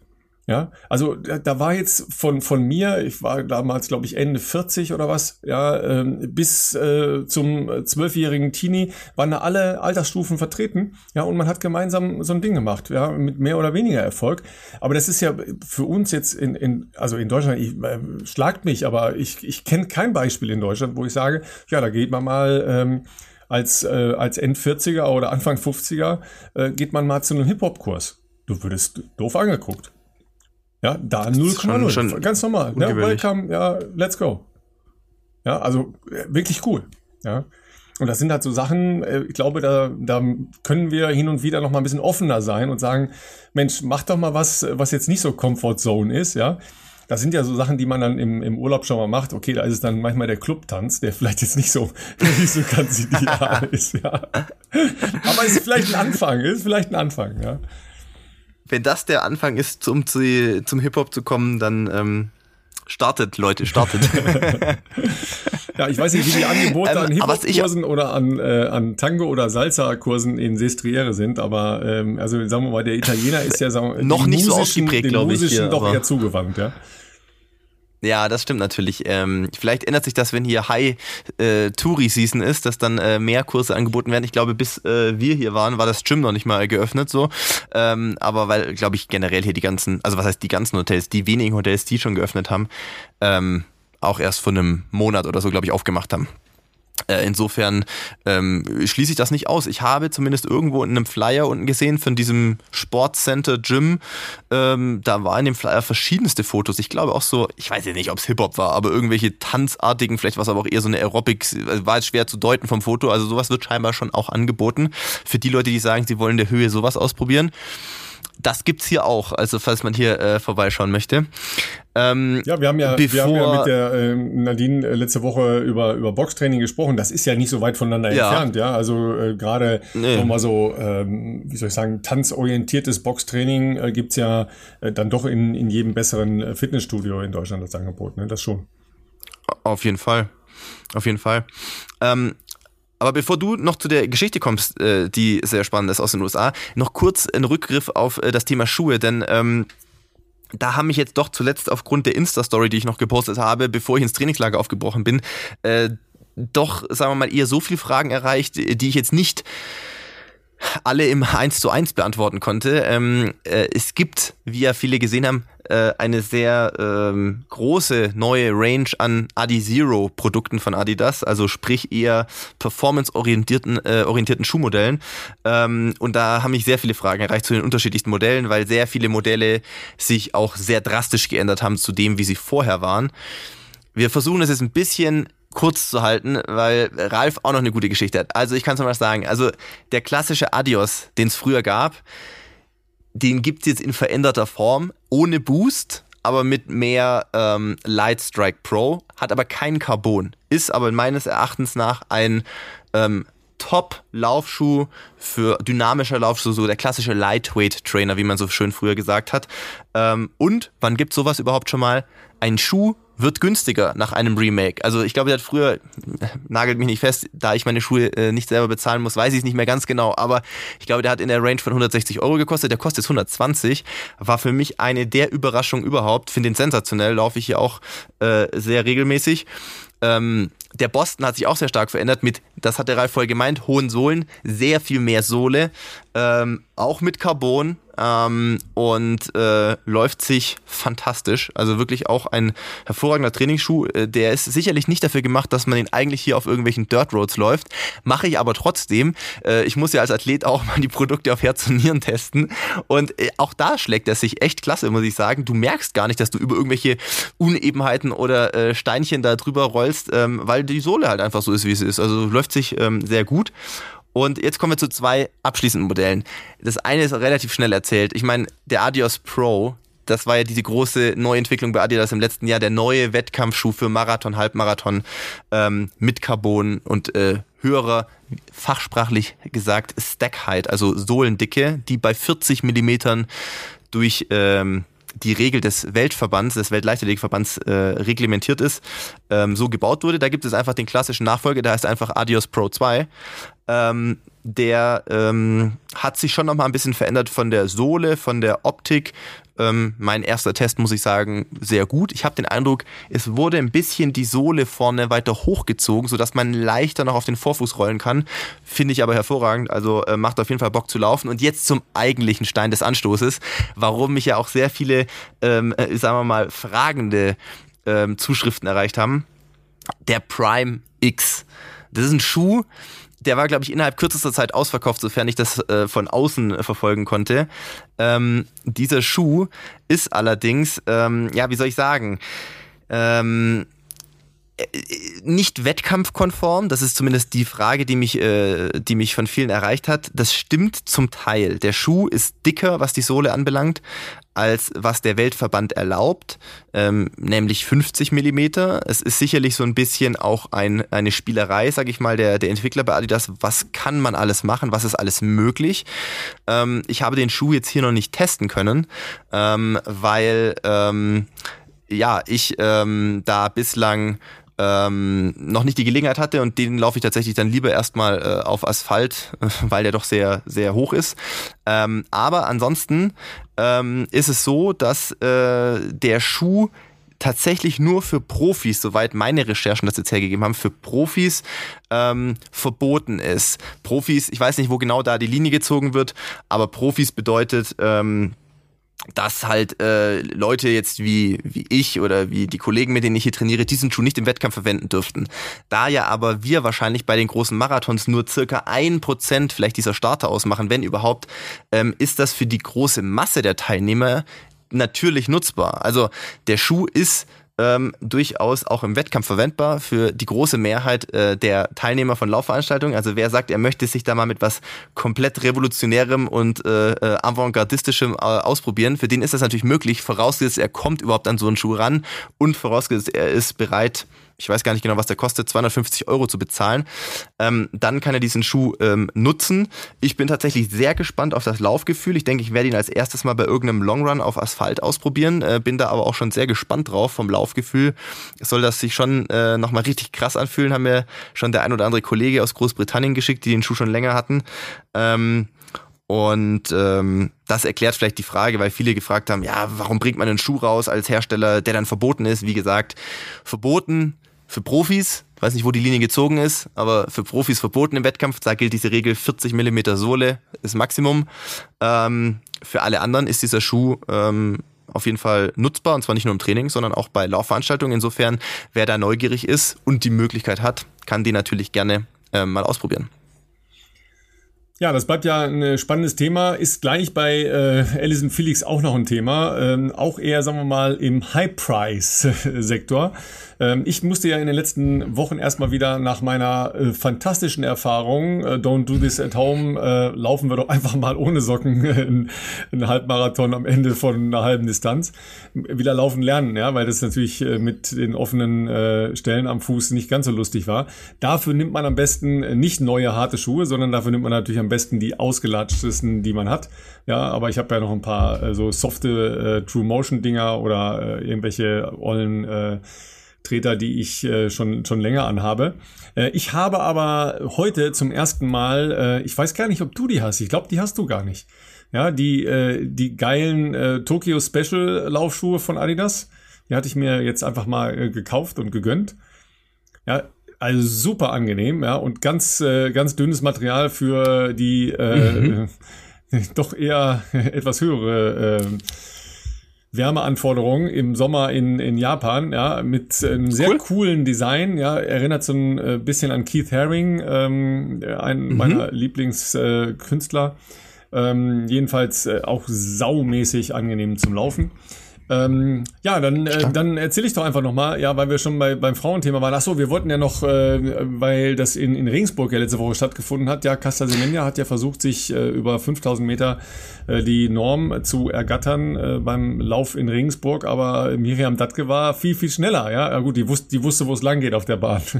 Ja, also da war jetzt von, von mir, ich war damals, glaube ich, Ende 40 oder was, ja, ähm, bis äh, zum zwölfjährigen Teenie waren da alle Altersstufen vertreten, ja, und man hat gemeinsam so ein Ding gemacht, ja, mit mehr oder weniger Erfolg. Aber das ist ja für uns jetzt in, in also in Deutschland, ich, äh, schlagt mich, aber ich, ich kenne kein Beispiel in Deutschland, wo ich sage, ja, da geht man mal ähm, als, äh, als End-40er oder Anfang 50er, äh, geht man mal zu einem Hip-Hop-Kurs. Du würdest doof angeguckt. Ja, da 0,0. Ganz normal. Ja, welcome, ja, let's go. Ja, also äh, wirklich cool. Ja. Und das sind halt so Sachen, äh, ich glaube, da, da können wir hin und wieder noch mal ein bisschen offener sein und sagen, Mensch, mach doch mal was, was jetzt nicht so Comfort Zone ist, ja. Das sind ja so Sachen, die man dann im, im Urlaub schon mal macht. Okay, da ist es dann manchmal der Clubtanz, der vielleicht jetzt nicht so, nicht so ganz ideal ist, ja. Aber ist vielleicht ein Anfang, ist vielleicht ein Anfang, ja. Wenn das der Anfang ist, um zu, zum Hip-Hop zu kommen, dann ähm, Startet, Leute, startet. ja, ich weiß nicht, wie die Angebote ähm, an Hip-Hop-Kursen oder an, äh, an Tango- oder Salsa-Kursen in Sestriere sind, aber ähm, also sagen wir mal, der Italiener ist ja sagen, noch nicht so ausgeprägt, glaube ich. Hier, doch eher zugewandt, ja. Ja, das stimmt natürlich. Ähm, vielleicht ändert sich das, wenn hier High äh, Touri Season ist, dass dann äh, mehr Kurse angeboten werden. Ich glaube, bis äh, wir hier waren, war das Gym noch nicht mal geöffnet so. Ähm, aber weil, glaube ich, generell hier die ganzen, also was heißt die ganzen Hotels, die wenigen Hotels, die schon geöffnet haben, ähm, auch erst vor einem Monat oder so, glaube ich, aufgemacht haben. Äh, insofern ähm, schließe ich das nicht aus. Ich habe zumindest irgendwo in einem Flyer unten gesehen von diesem Sportcenter Gym. Ähm, da waren in dem Flyer verschiedenste Fotos. Ich glaube auch so, ich weiß ja nicht, ob es Hip-Hop war, aber irgendwelche tanzartigen, vielleicht war es aber auch eher so eine Aerobic, also war jetzt schwer zu deuten vom Foto. Also sowas wird scheinbar schon auch angeboten. Für die Leute, die sagen, sie wollen der Höhe sowas ausprobieren das gibt's hier auch, also falls man hier äh, vorbeischauen möchte. Ähm, ja, wir haben ja, wir haben ja mit der äh, Nadine äh, letzte Woche über, über Boxtraining gesprochen. Das ist ja nicht so weit voneinander ja. entfernt, ja. Also äh, gerade nee. nochmal so, ähm, wie soll ich sagen, tanzorientiertes Boxtraining äh, gibt's ja äh, dann doch in, in jedem besseren äh, Fitnessstudio in Deutschland das Angebot, ne? Das schon. Auf jeden Fall. Auf jeden Fall. Ähm, aber bevor du noch zu der Geschichte kommst, äh, die sehr spannend ist aus den USA, noch kurz ein Rückgriff auf äh, das Thema Schuhe, denn ähm, da haben mich jetzt doch zuletzt aufgrund der Insta-Story, die ich noch gepostet habe, bevor ich ins Trainingslager aufgebrochen bin, äh, doch, sagen wir mal, eher so viele Fragen erreicht, die ich jetzt nicht alle im 1 zu 1 beantworten konnte. Ähm, äh, es gibt, wie ja viele gesehen haben, äh, eine sehr ähm, große neue Range an Adi Zero Produkten von Adidas, also sprich eher performance-orientierten äh, orientierten Schuhmodellen. Ähm, und da haben mich sehr viele Fragen erreicht zu den unterschiedlichsten Modellen, weil sehr viele Modelle sich auch sehr drastisch geändert haben zu dem, wie sie vorher waren. Wir versuchen es jetzt ein bisschen kurz zu halten, weil Ralf auch noch eine gute Geschichte hat. Also ich kann es mal sagen. Also der klassische Adios, den es früher gab, den gibt es jetzt in veränderter Form, ohne Boost, aber mit mehr ähm, Light Strike Pro, hat aber kein Carbon, ist aber meines Erachtens nach ein ähm, Top-Laufschuh für dynamischer Laufschuh, so der klassische Lightweight-Trainer, wie man so schön früher gesagt hat. Ähm, und wann gibt sowas überhaupt schon mal? Ein Schuh wird günstiger nach einem Remake. Also ich glaube, der hat früher, nagelt mich nicht fest, da ich meine Schuhe äh, nicht selber bezahlen muss, weiß ich es nicht mehr ganz genau, aber ich glaube, der hat in der Range von 160 Euro gekostet, der kostet jetzt 120, war für mich eine der Überraschungen überhaupt, finde den sensationell, laufe ich hier auch äh, sehr regelmäßig. Ähm, der Boston hat sich auch sehr stark verändert mit, das hat der Ralf voll gemeint, hohen Sohlen, sehr viel mehr Sohle, ähm, auch mit Carbon, ähm, und äh, läuft sich fantastisch. Also wirklich auch ein hervorragender Trainingsschuh. Äh, der ist sicherlich nicht dafür gemacht, dass man ihn eigentlich hier auf irgendwelchen Dirt Roads läuft. Mache ich aber trotzdem. Äh, ich muss ja als Athlet auch mal die Produkte auf Herz und Nieren testen. Und äh, auch da schlägt er sich echt klasse, muss ich sagen. Du merkst gar nicht, dass du über irgendwelche Unebenheiten oder äh, Steinchen da drüber rollst, ähm, weil die Sohle halt einfach so ist, wie es ist. Also läuft sich ähm, sehr gut. Und jetzt kommen wir zu zwei abschließenden Modellen. Das eine ist relativ schnell erzählt. Ich meine, der Adios Pro, das war ja diese große Neuentwicklung bei Adidas im letzten Jahr, der neue Wettkampfschuh für Marathon, Halbmarathon ähm, mit Carbon und äh, höherer, fachsprachlich gesagt, Stack-Height, also Sohlendicke, die bei 40 Millimetern durch ähm, die Regel des Weltverbands, des Weltleichtathletikverbands äh, reglementiert ist, ähm, so gebaut wurde. Da gibt es einfach den klassischen Nachfolger, der heißt einfach Adios Pro 2. Ähm, der ähm, hat sich schon nochmal ein bisschen verändert von der Sohle, von der Optik. Ähm, mein erster Test, muss ich sagen, sehr gut. Ich habe den Eindruck, es wurde ein bisschen die Sohle vorne weiter hochgezogen, sodass man leichter noch auf den Vorfuß rollen kann. Finde ich aber hervorragend. Also äh, macht auf jeden Fall Bock zu laufen. Und jetzt zum eigentlichen Stein des Anstoßes, warum mich ja auch sehr viele, ähm, äh, sagen wir mal, fragende ähm, Zuschriften erreicht haben. Der Prime X. Das ist ein Schuh, der war, glaube ich, innerhalb kürzester Zeit ausverkauft, sofern ich das äh, von außen äh, verfolgen konnte. Ähm, dieser Schuh ist allerdings, ähm, ja, wie soll ich sagen, ähm, nicht wettkampfkonform, das ist zumindest die Frage, die mich, äh, die mich von vielen erreicht hat. Das stimmt zum Teil. Der Schuh ist dicker, was die Sohle anbelangt, als was der Weltverband erlaubt, ähm, nämlich 50 Millimeter. Es ist sicherlich so ein bisschen auch ein, eine Spielerei, sage ich mal, der, der Entwickler bei Adidas. Was kann man alles machen? Was ist alles möglich? Ähm, ich habe den Schuh jetzt hier noch nicht testen können, ähm, weil ähm, ja, ich ähm, da bislang ähm, noch nicht die Gelegenheit hatte und den laufe ich tatsächlich dann lieber erstmal äh, auf Asphalt, weil der doch sehr, sehr hoch ist. Ähm, aber ansonsten ähm, ist es so, dass äh, der Schuh tatsächlich nur für Profis, soweit meine Recherchen das jetzt hergegeben haben, für Profis ähm, verboten ist. Profis, ich weiß nicht, wo genau da die Linie gezogen wird, aber Profis bedeutet, ähm, dass halt äh, Leute jetzt wie, wie ich oder wie die Kollegen, mit denen ich hier trainiere, diesen Schuh nicht im Wettkampf verwenden dürften. Da ja aber wir wahrscheinlich bei den großen Marathons nur circa ein Prozent vielleicht dieser Starter ausmachen, wenn überhaupt, ähm, ist das für die große Masse der Teilnehmer natürlich nutzbar. Also der Schuh ist ähm, durchaus auch im Wettkampf verwendbar für die große Mehrheit äh, der Teilnehmer von Laufveranstaltungen. Also wer sagt, er möchte sich da mal mit was komplett revolutionärem und äh, äh, avantgardistischem äh, ausprobieren, für den ist das natürlich möglich, vorausgesetzt er kommt überhaupt an so einen Schuh ran und vorausgesetzt er ist bereit, ich weiß gar nicht genau, was der kostet, 250 Euro zu bezahlen, ähm, dann kann er diesen Schuh ähm, nutzen. Ich bin tatsächlich sehr gespannt auf das Laufgefühl. Ich denke, ich werde ihn als erstes mal bei irgendeinem Longrun auf Asphalt ausprobieren, äh, bin da aber auch schon sehr gespannt drauf vom Laufgefühl. Soll das sich schon äh, nochmal richtig krass anfühlen, haben mir schon der ein oder andere Kollege aus Großbritannien geschickt, die den Schuh schon länger hatten. Ähm, und ähm, das erklärt vielleicht die Frage, weil viele gefragt haben, ja, warum bringt man einen Schuh raus als Hersteller, der dann verboten ist? Wie gesagt, verboten für Profis, weiß nicht, wo die Linie gezogen ist, aber für Profis verboten im Wettkampf, da gilt diese Regel 40 Millimeter Sohle ist Maximum. Ähm, für alle anderen ist dieser Schuh ähm, auf jeden Fall nutzbar und zwar nicht nur im Training, sondern auch bei Laufveranstaltungen. Insofern, wer da neugierig ist und die Möglichkeit hat, kann die natürlich gerne äh, mal ausprobieren. Ja, das bleibt ja ein spannendes Thema. Ist gleich bei äh, Alison Felix auch noch ein Thema. Ähm, auch eher, sagen wir mal, im High-Price-Sektor. Ähm, ich musste ja in den letzten Wochen erstmal wieder nach meiner äh, fantastischen Erfahrung, äh, Don't Do This at Home, äh, laufen wir doch einfach mal ohne Socken einen, einen Halbmarathon am Ende von einer halben Distanz, wieder laufen lernen, ja, weil das natürlich äh, mit den offenen äh, Stellen am Fuß nicht ganz so lustig war. Dafür nimmt man am besten nicht neue harte Schuhe, sondern dafür nimmt man natürlich am besten die ausgelatschtesten, die man hat. Ja, aber ich habe ja noch ein paar äh, so softe äh, True Motion Dinger oder äh, irgendwelche ollen äh, Treter, die ich äh, schon, schon länger anhabe. Äh, ich habe aber heute zum ersten Mal, äh, ich weiß gar nicht, ob du die hast. Ich glaube, die hast du gar nicht. Ja, die, äh, die geilen äh, Tokyo Special Laufschuhe von Adidas. Die hatte ich mir jetzt einfach mal äh, gekauft und gegönnt. Ja, also super angenehm, ja, und ganz, äh, ganz dünnes Material für die äh, mhm. doch eher etwas höhere äh, Wärmeanforderungen im Sommer in, in Japan, ja, mit einem sehr cool. coolen Design, ja, erinnert so ein äh, bisschen an Keith Haring, ähm, einen mhm. meiner Lieblingskünstler. Äh, ähm, jedenfalls äh, auch saumäßig angenehm zum Laufen. Ähm, ja, dann, äh, dann erzähle ich doch einfach nochmal, ja, weil wir schon bei, beim Frauenthema waren. Ach so, wir wollten ja noch, äh, weil das in, in Regensburg ja letzte Woche stattgefunden hat, ja, Casta Semenya hat ja versucht, sich äh, über 5000 Meter äh, die Norm zu ergattern äh, beim Lauf in Regensburg, aber Miriam Datke war viel, viel schneller, ja. Ja gut, die wusste, die wusste, wo es lang geht auf der Bahn.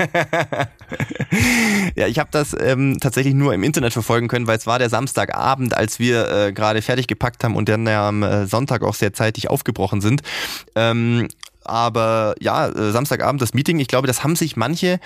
ja, ich habe das ähm, tatsächlich nur im Internet verfolgen können, weil es war der Samstagabend, als wir äh, gerade fertig gepackt haben und dann am äh, Sonntag auch sehr zeitig aufgebrochen sind. Ähm, aber ja, äh, Samstagabend das Meeting, ich glaube, das haben sich manche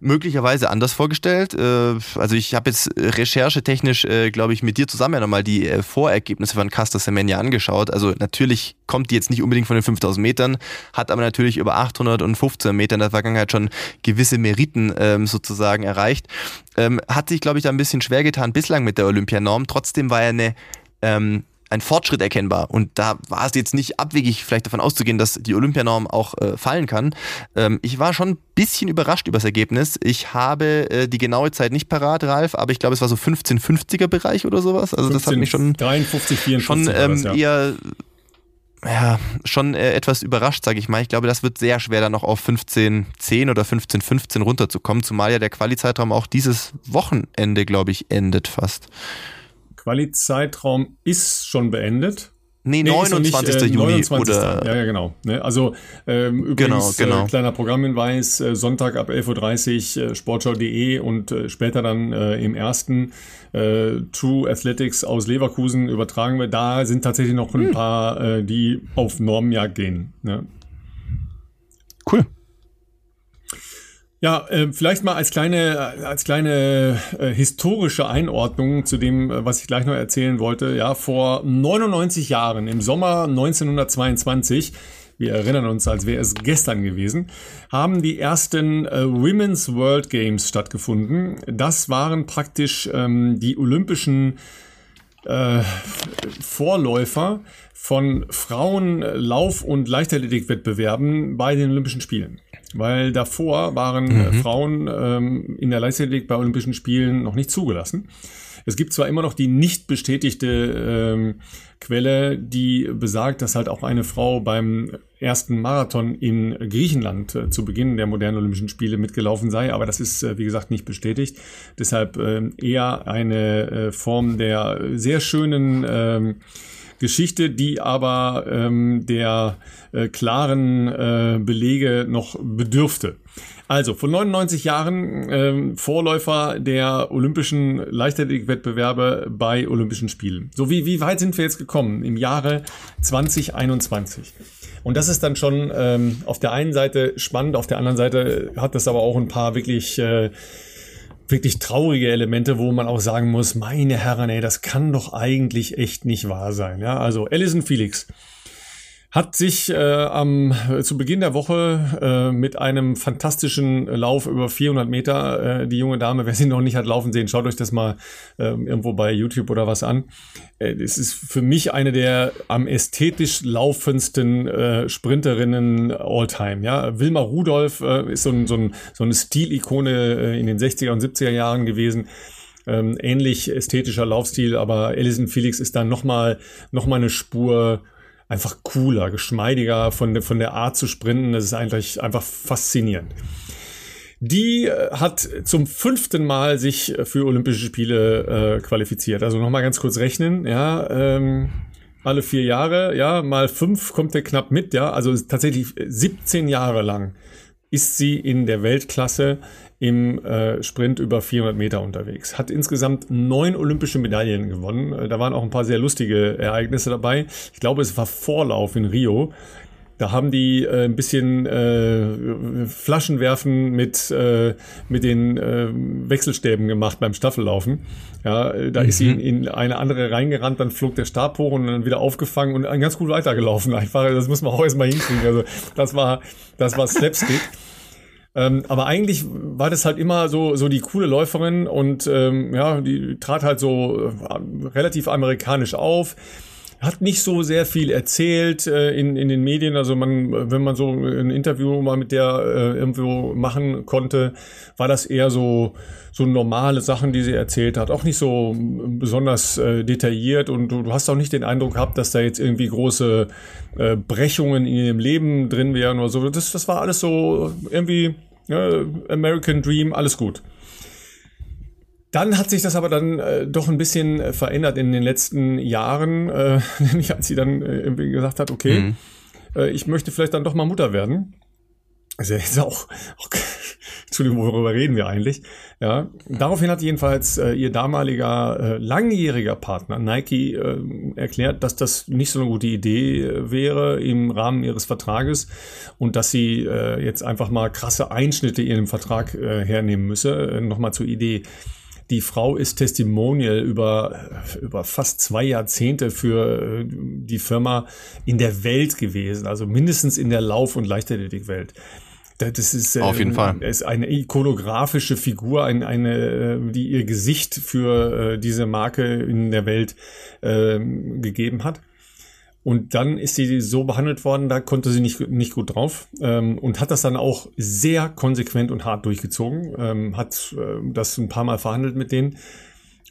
möglicherweise anders vorgestellt. Äh, also ich habe jetzt recherchetechnisch, äh, glaube ich, mit dir zusammen ja nochmal die Vorergebnisse von Caster Semenya angeschaut. Also natürlich kommt die jetzt nicht unbedingt von den 5000 Metern, hat aber natürlich über 815 Meter in der Vergangenheit schon gewisse Meriten ähm, sozusagen erreicht. Ähm, hat sich, glaube ich, da ein bisschen schwer getan bislang mit der Olympianorm. Trotzdem war er eine ähm, ein Fortschritt erkennbar. Und da war es jetzt nicht abwegig, vielleicht davon auszugehen, dass die Olympianorm auch äh, fallen kann. Ähm, ich war schon ein bisschen überrascht über das Ergebnis. Ich habe äh, die genaue Zeit nicht parat, Ralf, aber ich glaube, es war so 1550er Bereich oder sowas. Also 15, das hat mich schon, 53, 54 schon ähm, ja. eher ja, schon äh, etwas überrascht, sage ich mal. Ich glaube, das wird sehr schwer, dann noch auf 15.10 oder 15.15 runterzukommen, zumal ja der Quali-Zeitraum auch dieses Wochenende, glaube ich, endet fast. Quali-Zeitraum ist schon beendet. Nee, nee 29. Nicht, äh, Juni 29. oder ja, ja, genau. Ne? Also ähm, übrigens genau, genau. Äh, kleiner Programmhinweis, äh, Sonntag ab 11.30 Uhr äh, sportschau.de und äh, später dann äh, im ersten äh, True Athletics aus Leverkusen übertragen wir. Da sind tatsächlich noch ein hm. paar, äh, die auf Normenjagd gehen. Ne? Cool. Ja, äh, vielleicht mal als kleine, als kleine äh, historische Einordnung zu dem, äh, was ich gleich noch erzählen wollte. Ja, vor 99 Jahren, im Sommer 1922, wir erinnern uns, als wäre es gestern gewesen, haben die ersten äh, Women's World Games stattgefunden. Das waren praktisch ähm, die olympischen äh, Vorläufer von Frauenlauf- und Leichtathletikwettbewerben bei den Olympischen Spielen weil davor waren äh, mhm. Frauen ähm, in der Leichtathletik bei Olympischen Spielen noch nicht zugelassen. Es gibt zwar immer noch die nicht bestätigte ähm, Quelle, die besagt, dass halt auch eine Frau beim ersten Marathon in Griechenland äh, zu Beginn der modernen Olympischen Spiele mitgelaufen sei, aber das ist, äh, wie gesagt, nicht bestätigt. Deshalb äh, eher eine äh, Form der sehr schönen ähm, Geschichte, die aber ähm, der äh, klaren äh, Belege noch bedürfte. Also von 99 Jahren ähm, Vorläufer der olympischen Leichtathletikwettbewerbe bei Olympischen Spielen. So wie, wie weit sind wir jetzt gekommen im Jahre 2021? Und das ist dann schon ähm, auf der einen Seite spannend, auf der anderen Seite hat das aber auch ein paar wirklich äh, wirklich traurige Elemente, wo man auch sagen muss, meine Herren, ey, das kann doch eigentlich echt nicht wahr sein. Ja, also Alison Felix hat sich äh, am zu Beginn der Woche äh, mit einem fantastischen Lauf über 400 Meter äh, die junge Dame, wer sie noch nicht hat laufen sehen, schaut euch das mal äh, irgendwo bei YouTube oder was an. Äh, es ist für mich eine der am ästhetisch laufendsten äh, Sprinterinnen all time. Ja, Wilma Rudolph äh, ist so, ein, so, ein, so eine Stilikone äh, in den 60er und 70er Jahren gewesen. Ähm, ähnlich ästhetischer Laufstil, aber Alison Felix ist dann nochmal noch mal eine Spur einfach cooler, geschmeidiger von, von der Art zu sprinten. Das ist eigentlich einfach faszinierend. Die äh, hat zum fünften Mal sich für Olympische Spiele äh, qualifiziert. Also nochmal ganz kurz rechnen, ja. Ähm, alle vier Jahre, ja, mal fünf kommt der knapp mit, ja. Also tatsächlich 17 Jahre lang ist sie in der Weltklasse im äh, Sprint über 400 Meter unterwegs. Hat insgesamt neun olympische Medaillen gewonnen. Äh, da waren auch ein paar sehr lustige Ereignisse dabei. Ich glaube, es war Vorlauf in Rio. Da haben die äh, ein bisschen äh, Flaschenwerfen mit, äh, mit den äh, Wechselstäben gemacht beim Staffellaufen. Ja, da mhm. ist sie in, in eine andere reingerannt, dann flog der Stab hoch und dann wieder aufgefangen und ganz gut weitergelaufen. Einfach, das muss man auch erstmal hinkriegen. Also das war, das war Slapstick. Ähm, aber eigentlich war das halt immer so, so die coole Läuferin und ähm, ja, die trat halt so äh, relativ amerikanisch auf hat nicht so sehr viel erzählt äh, in, in den Medien. Also man, wenn man so ein Interview mal mit der äh, irgendwo machen konnte, war das eher so, so normale Sachen, die sie erzählt hat. Auch nicht so besonders äh, detailliert und du, du hast auch nicht den Eindruck gehabt, dass da jetzt irgendwie große äh, Brechungen in ihrem Leben drin wären oder so. Das, das war alles so irgendwie äh, American Dream, alles gut. Dann hat sich das aber dann äh, doch ein bisschen äh, verändert in den letzten Jahren, äh, nämlich als sie dann äh, irgendwie gesagt hat, okay, mhm. äh, ich möchte vielleicht dann doch mal Mutter werden. Also ist auch, auch Entschuldigung, worüber reden wir eigentlich? Ja, daraufhin hat jedenfalls äh, ihr damaliger äh, langjähriger Partner Nike äh, erklärt, dass das nicht so eine gute Idee äh, wäre im Rahmen ihres Vertrages und dass sie äh, jetzt einfach mal krasse Einschnitte in dem Vertrag äh, hernehmen müsse. Nochmal zur Idee. Die Frau ist Testimonial über, über fast zwei Jahrzehnte für die Firma in der Welt gewesen, also mindestens in der Lauf- und Leichtathletikwelt. Das ist, Auf jeden äh, Fall. ist eine ikonografische Figur, ein, eine, äh, die ihr Gesicht für äh, diese Marke in der Welt äh, gegeben hat. Und dann ist sie so behandelt worden, da konnte sie nicht, nicht gut drauf ähm, und hat das dann auch sehr konsequent und hart durchgezogen, ähm, hat äh, das ein paar Mal verhandelt mit denen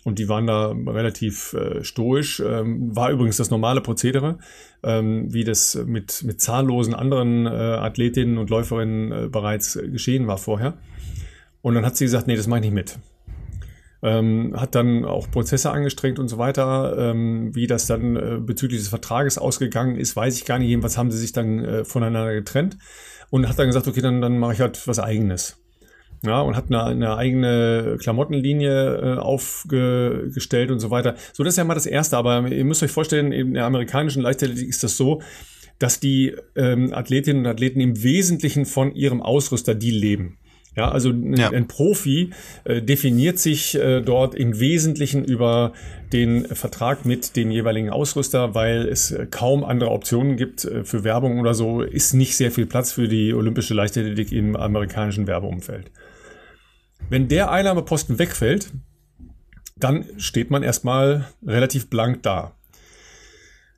Und die waren da relativ äh, stoisch. Ähm, war übrigens das normale Prozedere, ähm, wie das mit, mit zahllosen anderen äh, Athletinnen und Läuferinnen äh, bereits geschehen war vorher. Und dann hat sie gesagt, nee, das mache ich nicht mit. Ähm, hat dann auch Prozesse angestrengt und so weiter. Ähm, wie das dann äh, bezüglich des Vertrages ausgegangen ist, weiß ich gar nicht. Jedenfalls haben sie sich dann äh, voneinander getrennt und hat dann gesagt, okay, dann, dann mache ich halt was eigenes. Ja, und hat eine, eine eigene Klamottenlinie äh, aufgestellt und so weiter. So, das ist ja mal das Erste. Aber ihr müsst euch vorstellen, in der amerikanischen Leichtathletik ist das so, dass die ähm, Athletinnen und Athleten im Wesentlichen von ihrem Ausrüster die leben. Ja, also ein, ja. ein Profi äh, definiert sich äh, dort im Wesentlichen über den Vertrag mit dem jeweiligen Ausrüster, weil es äh, kaum andere Optionen gibt äh, für Werbung oder so, ist nicht sehr viel Platz für die olympische Leichtathletik im amerikanischen Werbeumfeld. Wenn der Einnahmeposten wegfällt, dann steht man erstmal relativ blank da.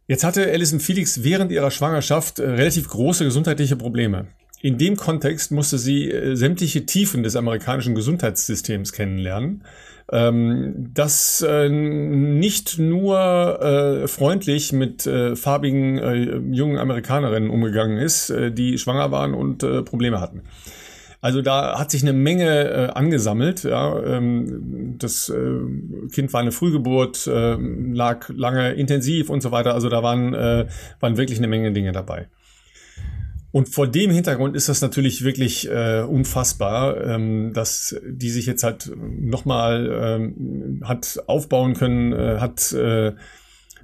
Jetzt hatte Alison Felix während ihrer Schwangerschaft äh, relativ große gesundheitliche Probleme. In dem Kontext musste sie äh, sämtliche Tiefen des amerikanischen Gesundheitssystems kennenlernen, ähm, das äh, nicht nur freundlich mit farbigen jungen Amerikanerinnen umgegangen ist, die schwanger waren und Probleme hatten. Also da hat sich eine Menge äh, angesammelt. Ja, ähm, das äh, Kind war eine Frühgeburt, äh, lag lange intensiv und so weiter. Also da waren, äh, waren wirklich eine Menge Dinge dabei. Und vor dem Hintergrund ist das natürlich wirklich äh, unfassbar, ähm, dass die sich jetzt halt nochmal ähm, hat aufbauen können, äh, hat äh,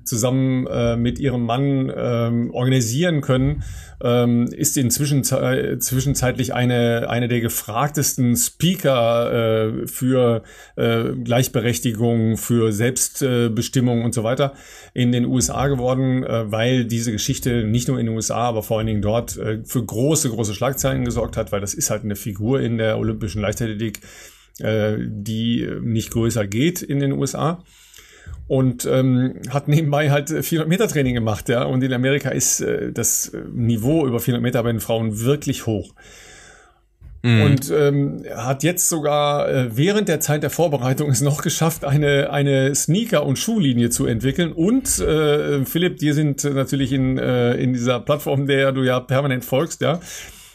zusammen äh, mit ihrem Mann ähm, organisieren können, ähm, ist inzwischen zwischenzeitlich eine, eine der gefragtesten Speaker äh, für äh, Gleichberechtigung, für Selbstbestimmung und so weiter in den USA geworden, äh, weil diese Geschichte nicht nur in den USA, aber vor allen Dingen dort äh, für große, große Schlagzeilen gesorgt hat, weil das ist halt eine Figur in der olympischen Leichtathletik, äh, die nicht größer geht in den USA und ähm, hat nebenbei halt 400 Meter Training gemacht, ja. Und in Amerika ist äh, das Niveau über 400 Meter bei den Frauen wirklich hoch. Mhm. Und ähm, hat jetzt sogar äh, während der Zeit der Vorbereitung es noch geschafft, eine, eine Sneaker- und Schuhlinie zu entwickeln. Und äh, Philipp, dir sind natürlich in, äh, in dieser Plattform, der du ja permanent folgst, ja,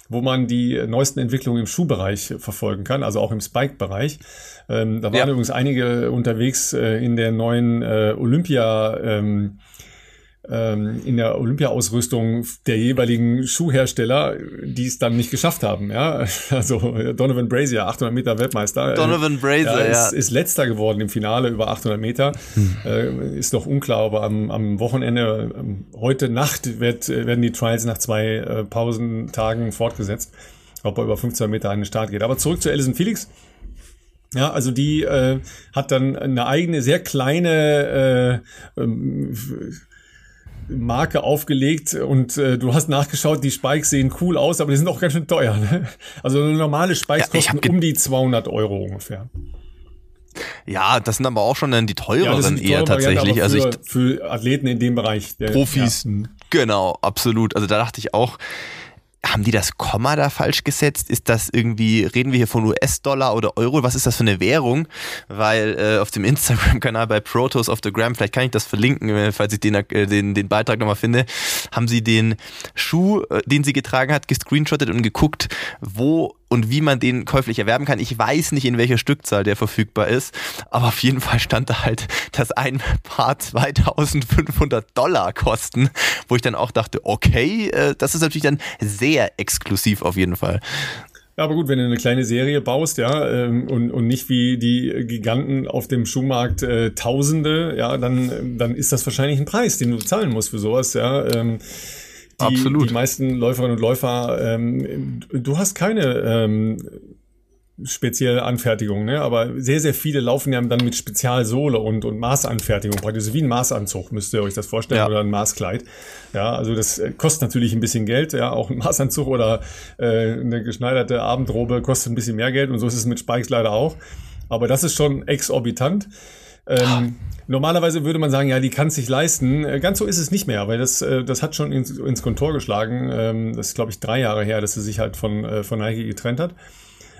wo man die neuesten Entwicklungen im Schuhbereich verfolgen kann, also auch im Spike-Bereich. Ähm, da waren ja. übrigens einige unterwegs äh, in der neuen äh, Olympia. Ähm, ähm, in der Olympia-Ausrüstung der jeweiligen Schuhhersteller, die es dann nicht geschafft haben. Ja, also Donovan Brazier, 800 Meter Weltmeister. Äh, Donovan Brazier, ja, ist, ist, letzter geworden im Finale über 800 Meter. Hm. Äh, ist noch unklar, aber am, am Wochenende, ähm, heute Nacht wird, werden die Trials nach zwei äh, Pausentagen fortgesetzt, ob er über 15 Meter an den Start geht. Aber zurück zu Alison Felix. Ja, also die äh, hat dann eine eigene, sehr kleine äh, ähm, Marke aufgelegt und äh, du hast nachgeschaut, die Spikes sehen cool aus, aber die sind auch ganz schön teuer. Ne? Also normale Spikes ja, kosten um die 200 Euro ungefähr. Ja, das sind aber auch schon dann die teureren ja, die eher tatsächlich. Für, also ich, für Athleten in dem Bereich. Der, Profis. Ja. Genau, absolut. Also da dachte ich auch, haben die das Komma da falsch gesetzt? Ist das irgendwie, reden wir hier von US-Dollar oder Euro? Was ist das für eine Währung? Weil äh, auf dem Instagram-Kanal bei Protos of the Gram, vielleicht kann ich das verlinken, äh, falls ich den, äh, den, den Beitrag nochmal finde, haben sie den Schuh, äh, den sie getragen hat, gescreenshottet und geguckt, wo und wie man den käuflich erwerben kann. Ich weiß nicht, in welcher Stückzahl der verfügbar ist, aber auf jeden Fall stand da halt, dass ein Paar 2500 Dollar kosten, wo ich dann auch dachte, okay, äh, das ist natürlich dann sehr exklusiv auf jeden Fall. Ja, aber gut, wenn du eine kleine Serie baust, ja, ähm, und, und nicht wie die Giganten auf dem Schuhmarkt äh, Tausende, ja, dann, dann ist das wahrscheinlich ein Preis, den du zahlen musst für sowas, ja. Ähm, die, Absolut. die meisten Läuferinnen und Läufer, ähm, du hast keine ähm, spezielle Anfertigung, ne? aber sehr, sehr viele laufen ja dann mit Spezialsohle und, und Maßanfertigung, praktisch wie ein Maßanzug, müsst ihr euch das vorstellen, ja. oder ein Maßkleid. Ja, also das äh, kostet natürlich ein bisschen Geld, ja, auch ein Maßanzug oder äh, eine geschneiderte Abendrobe kostet ein bisschen mehr Geld und so ist es mit Spikes leider auch. Aber das ist schon exorbitant. Ähm, normalerweise würde man sagen, ja, die kann es sich leisten. Äh, ganz so ist es nicht mehr, weil das, äh, das hat schon ins, ins Kontor geschlagen. Ähm, das ist, glaube ich, drei Jahre her, dass sie sich halt von, äh, von Nike getrennt hat.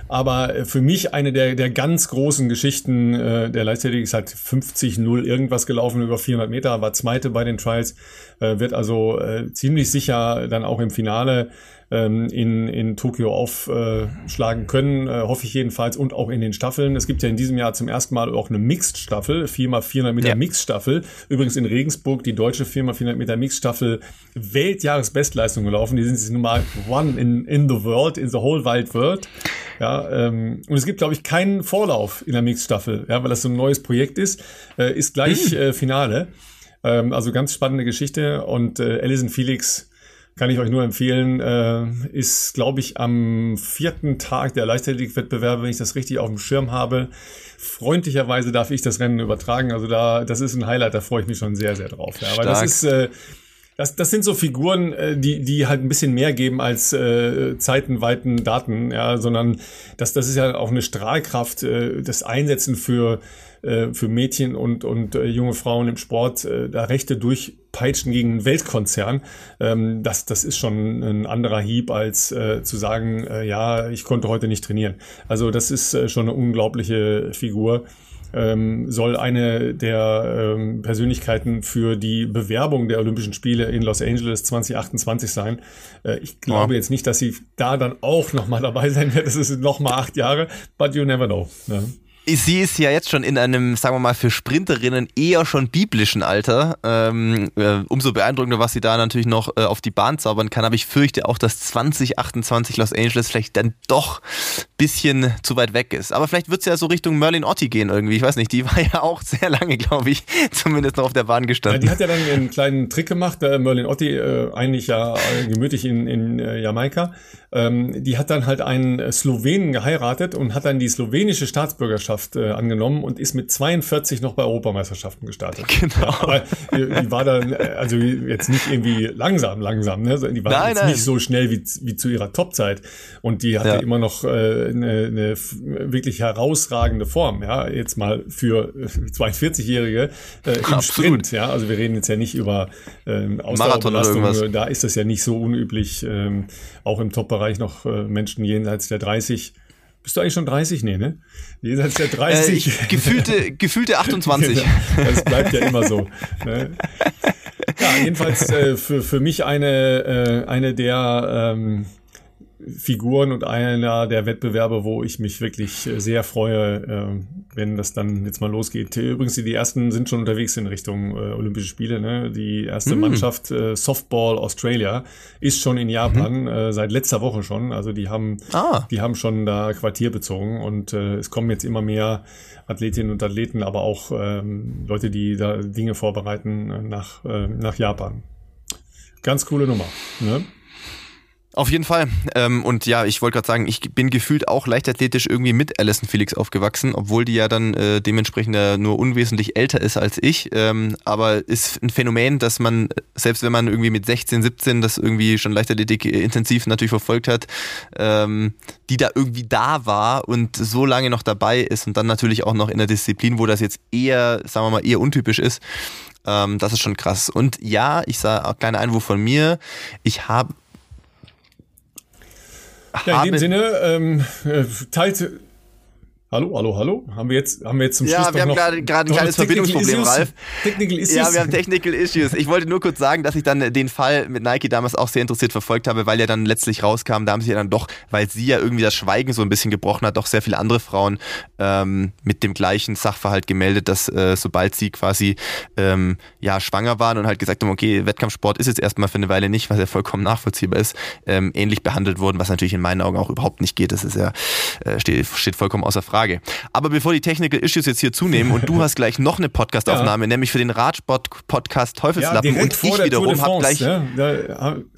Aber für mich eine der, der ganz großen Geschichten der Leichtathletik ist halt 50-0 irgendwas gelaufen über 400 Meter, war Zweite bei den Trials, wird also ziemlich sicher dann auch im Finale ähm, in, in Tokio aufschlagen können, äh, hoffe ich jedenfalls, und auch in den Staffeln. Es gibt ja in diesem Jahr zum ersten Mal auch eine Mixed-Staffel, 4x400 Meter ja. Mixed-Staffel. Übrigens in Regensburg die deutsche 4x400 Meter Mixed-Staffel Weltjahresbestleistung gelaufen. Die sind jetzt Nummer one in, in the world, in the whole wide world. Ja, ähm, und es gibt, glaube ich, keinen Vorlauf in der Mixed-Staffel, ja, weil das so ein neues Projekt ist, äh, ist gleich mhm. äh, Finale. Ähm, also ganz spannende Geschichte und äh, Alison Felix kann ich euch nur empfehlen, äh, ist, glaube ich, am vierten Tag der Leichtathletikwettbewerbe, wenn ich das richtig auf dem Schirm habe. Freundlicherweise darf ich das Rennen übertragen. Also da, das ist ein Highlight, da freue ich mich schon sehr, sehr drauf. Ja, aber das ist, äh, das, das sind so Figuren, äh, die, die halt ein bisschen mehr geben als äh, zeitenweiten Daten, ja, sondern das, das ist ja auch eine Strahlkraft, äh, das Einsetzen für äh, für Mädchen und, und äh, junge Frauen im Sport äh, da Rechte durchpeitschen gegen einen Weltkonzern, ähm, das, das ist schon ein anderer Hieb, als äh, zu sagen, äh, ja, ich konnte heute nicht trainieren. Also das ist äh, schon eine unglaubliche Figur. Ähm, soll eine der ähm, Persönlichkeiten für die Bewerbung der Olympischen Spiele in Los Angeles 2028 sein. Äh, ich glaube ja. jetzt nicht, dass sie da dann auch nochmal dabei sein wird. Das ist nochmal acht Jahre, but you never know. Ne? Sie ist ja jetzt schon in einem, sagen wir mal, für Sprinterinnen eher schon biblischen Alter. Ähm, äh, umso beeindruckender, was sie da natürlich noch äh, auf die Bahn zaubern kann. Aber ich fürchte auch, dass 2028 Los Angeles vielleicht dann doch bisschen zu weit weg ist. Aber vielleicht wird es ja so Richtung Merlin Otti gehen irgendwie. Ich weiß nicht, die war ja auch sehr lange, glaube ich, zumindest noch auf der Bahn gestanden. Ja, die hat ja dann einen kleinen Trick gemacht. Äh, Merlin Otti, äh, eigentlich ja gemütlich in, in äh, Jamaika. Ähm, die hat dann halt einen Slowenen geheiratet und hat dann die slowenische Staatsbürgerschaft Europameisterschaft äh, angenommen und ist mit 42 noch bei Europameisterschaften gestartet. Genau. Ja, aber die, die, war dann, äh, also jetzt nicht irgendwie langsam, langsam, ne? Die war nein, jetzt nein. nicht so schnell wie, wie zu ihrer Topzeit. Und die hatte ja. immer noch äh, eine, eine wirklich herausragende Form, ja, jetzt mal für 42-Jährige äh, im Absolut. Sprint, ja. Also wir reden jetzt ja nicht über ähm, Ausdauerbelastung, da ist das ja nicht so unüblich, ähm, auch im Top-Bereich noch äh, Menschen jenseits der 30 bist du eigentlich schon 30? Nee, ne? Jenseits der 30. Äh, gefühlte, gefühlte 28. das bleibt ja immer so. Ne? Ja, jedenfalls äh, für, für mich eine, äh, eine der ähm, Figuren und einer der Wettbewerbe, wo ich mich wirklich äh, sehr freue, äh, wenn das dann jetzt mal losgeht. Übrigens, die ersten sind schon unterwegs in Richtung äh, Olympische Spiele. Ne? Die erste hm. Mannschaft Softball Australia ist schon in Japan mhm. seit letzter Woche schon. Also die haben, ah. die haben schon da Quartier bezogen und es kommen jetzt immer mehr Athletinnen und Athleten, aber auch ähm, Leute, die da Dinge vorbereiten nach, nach Japan. Ganz coole Nummer. Ne? Auf jeden Fall. Ähm, und ja, ich wollte gerade sagen, ich bin gefühlt auch leichtathletisch irgendwie mit Alison Felix aufgewachsen, obwohl die ja dann äh, dementsprechend äh, nur unwesentlich älter ist als ich. Ähm, aber ist ein Phänomen, dass man, selbst wenn man irgendwie mit 16, 17 das irgendwie schon Leichtathletik intensiv natürlich verfolgt hat, ähm, die da irgendwie da war und so lange noch dabei ist und dann natürlich auch noch in der Disziplin, wo das jetzt eher, sagen wir mal, eher untypisch ist. Ähm, das ist schon krass. Und ja, ich sah, kleiner Einwurf von mir, ich habe ja, in dem Sinne, ähm, äh, teilt Hallo, hallo, hallo. Haben wir jetzt, haben wir jetzt zum ja, Schluss wir haben gerade gerade ein kleines Verbindungsproblem, Ralf. Technical Issues. Ja, wir haben Technical Issues. Ich wollte nur kurz sagen, dass ich dann den Fall mit Nike damals auch sehr interessiert verfolgt habe, weil er dann letztlich rauskam. Da haben sich ja dann doch, weil sie ja irgendwie das Schweigen so ein bisschen gebrochen hat, doch sehr viele andere Frauen ähm, mit dem gleichen Sachverhalt gemeldet, dass äh, sobald sie quasi ähm, ja schwanger waren und halt gesagt haben, okay, Wettkampfsport ist jetzt erstmal für eine Weile nicht, was ja vollkommen nachvollziehbar ist, ähm, ähnlich behandelt wurden, was natürlich in meinen Augen auch überhaupt nicht geht. Das ist ja äh, steht, steht vollkommen außer Frage. Frage. Aber bevor die Technical Issues jetzt hier zunehmen und du hast gleich noch eine Podcastaufnahme, ja. nämlich für den Radsport-Podcast Teufelslappen ja, und ich wiederum habe gleich ja,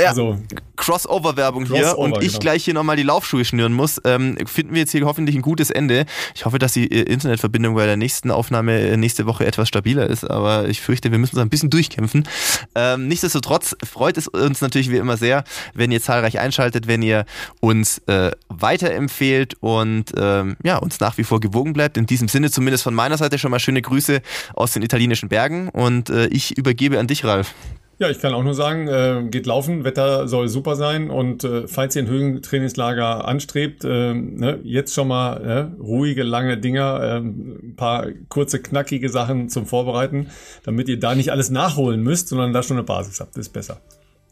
also. Crossover-Werbung hier und ich genau. gleich hier nochmal die Laufschuhe schnüren muss, ähm, finden wir jetzt hier hoffentlich ein gutes Ende. Ich hoffe, dass die äh, Internetverbindung bei der nächsten Aufnahme äh, nächste Woche etwas stabiler ist, aber ich fürchte, wir müssen uns ein bisschen durchkämpfen. Ähm, nichtsdestotrotz freut es uns natürlich wie immer sehr, wenn ihr zahlreich einschaltet, wenn ihr uns äh, weiterempfehlt und ähm, ja, uns nach nach wie vor gewogen bleibt. In diesem Sinne zumindest von meiner Seite schon mal schöne Grüße aus den italienischen Bergen und äh, ich übergebe an dich, Ralf. Ja, ich kann auch nur sagen, äh, geht laufen, Wetter soll super sein und äh, falls ihr ein Höhentrainingslager anstrebt, äh, ne, jetzt schon mal äh, ruhige, lange Dinger, äh, ein paar kurze, knackige Sachen zum Vorbereiten, damit ihr da nicht alles nachholen müsst, sondern da schon eine Basis habt. Das ist besser.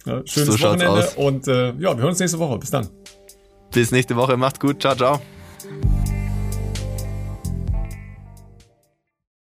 Ja, schönes so Wochenende und äh, ja, wir hören uns nächste Woche. Bis dann. Bis nächste Woche. Macht's gut. Ciao, ciao.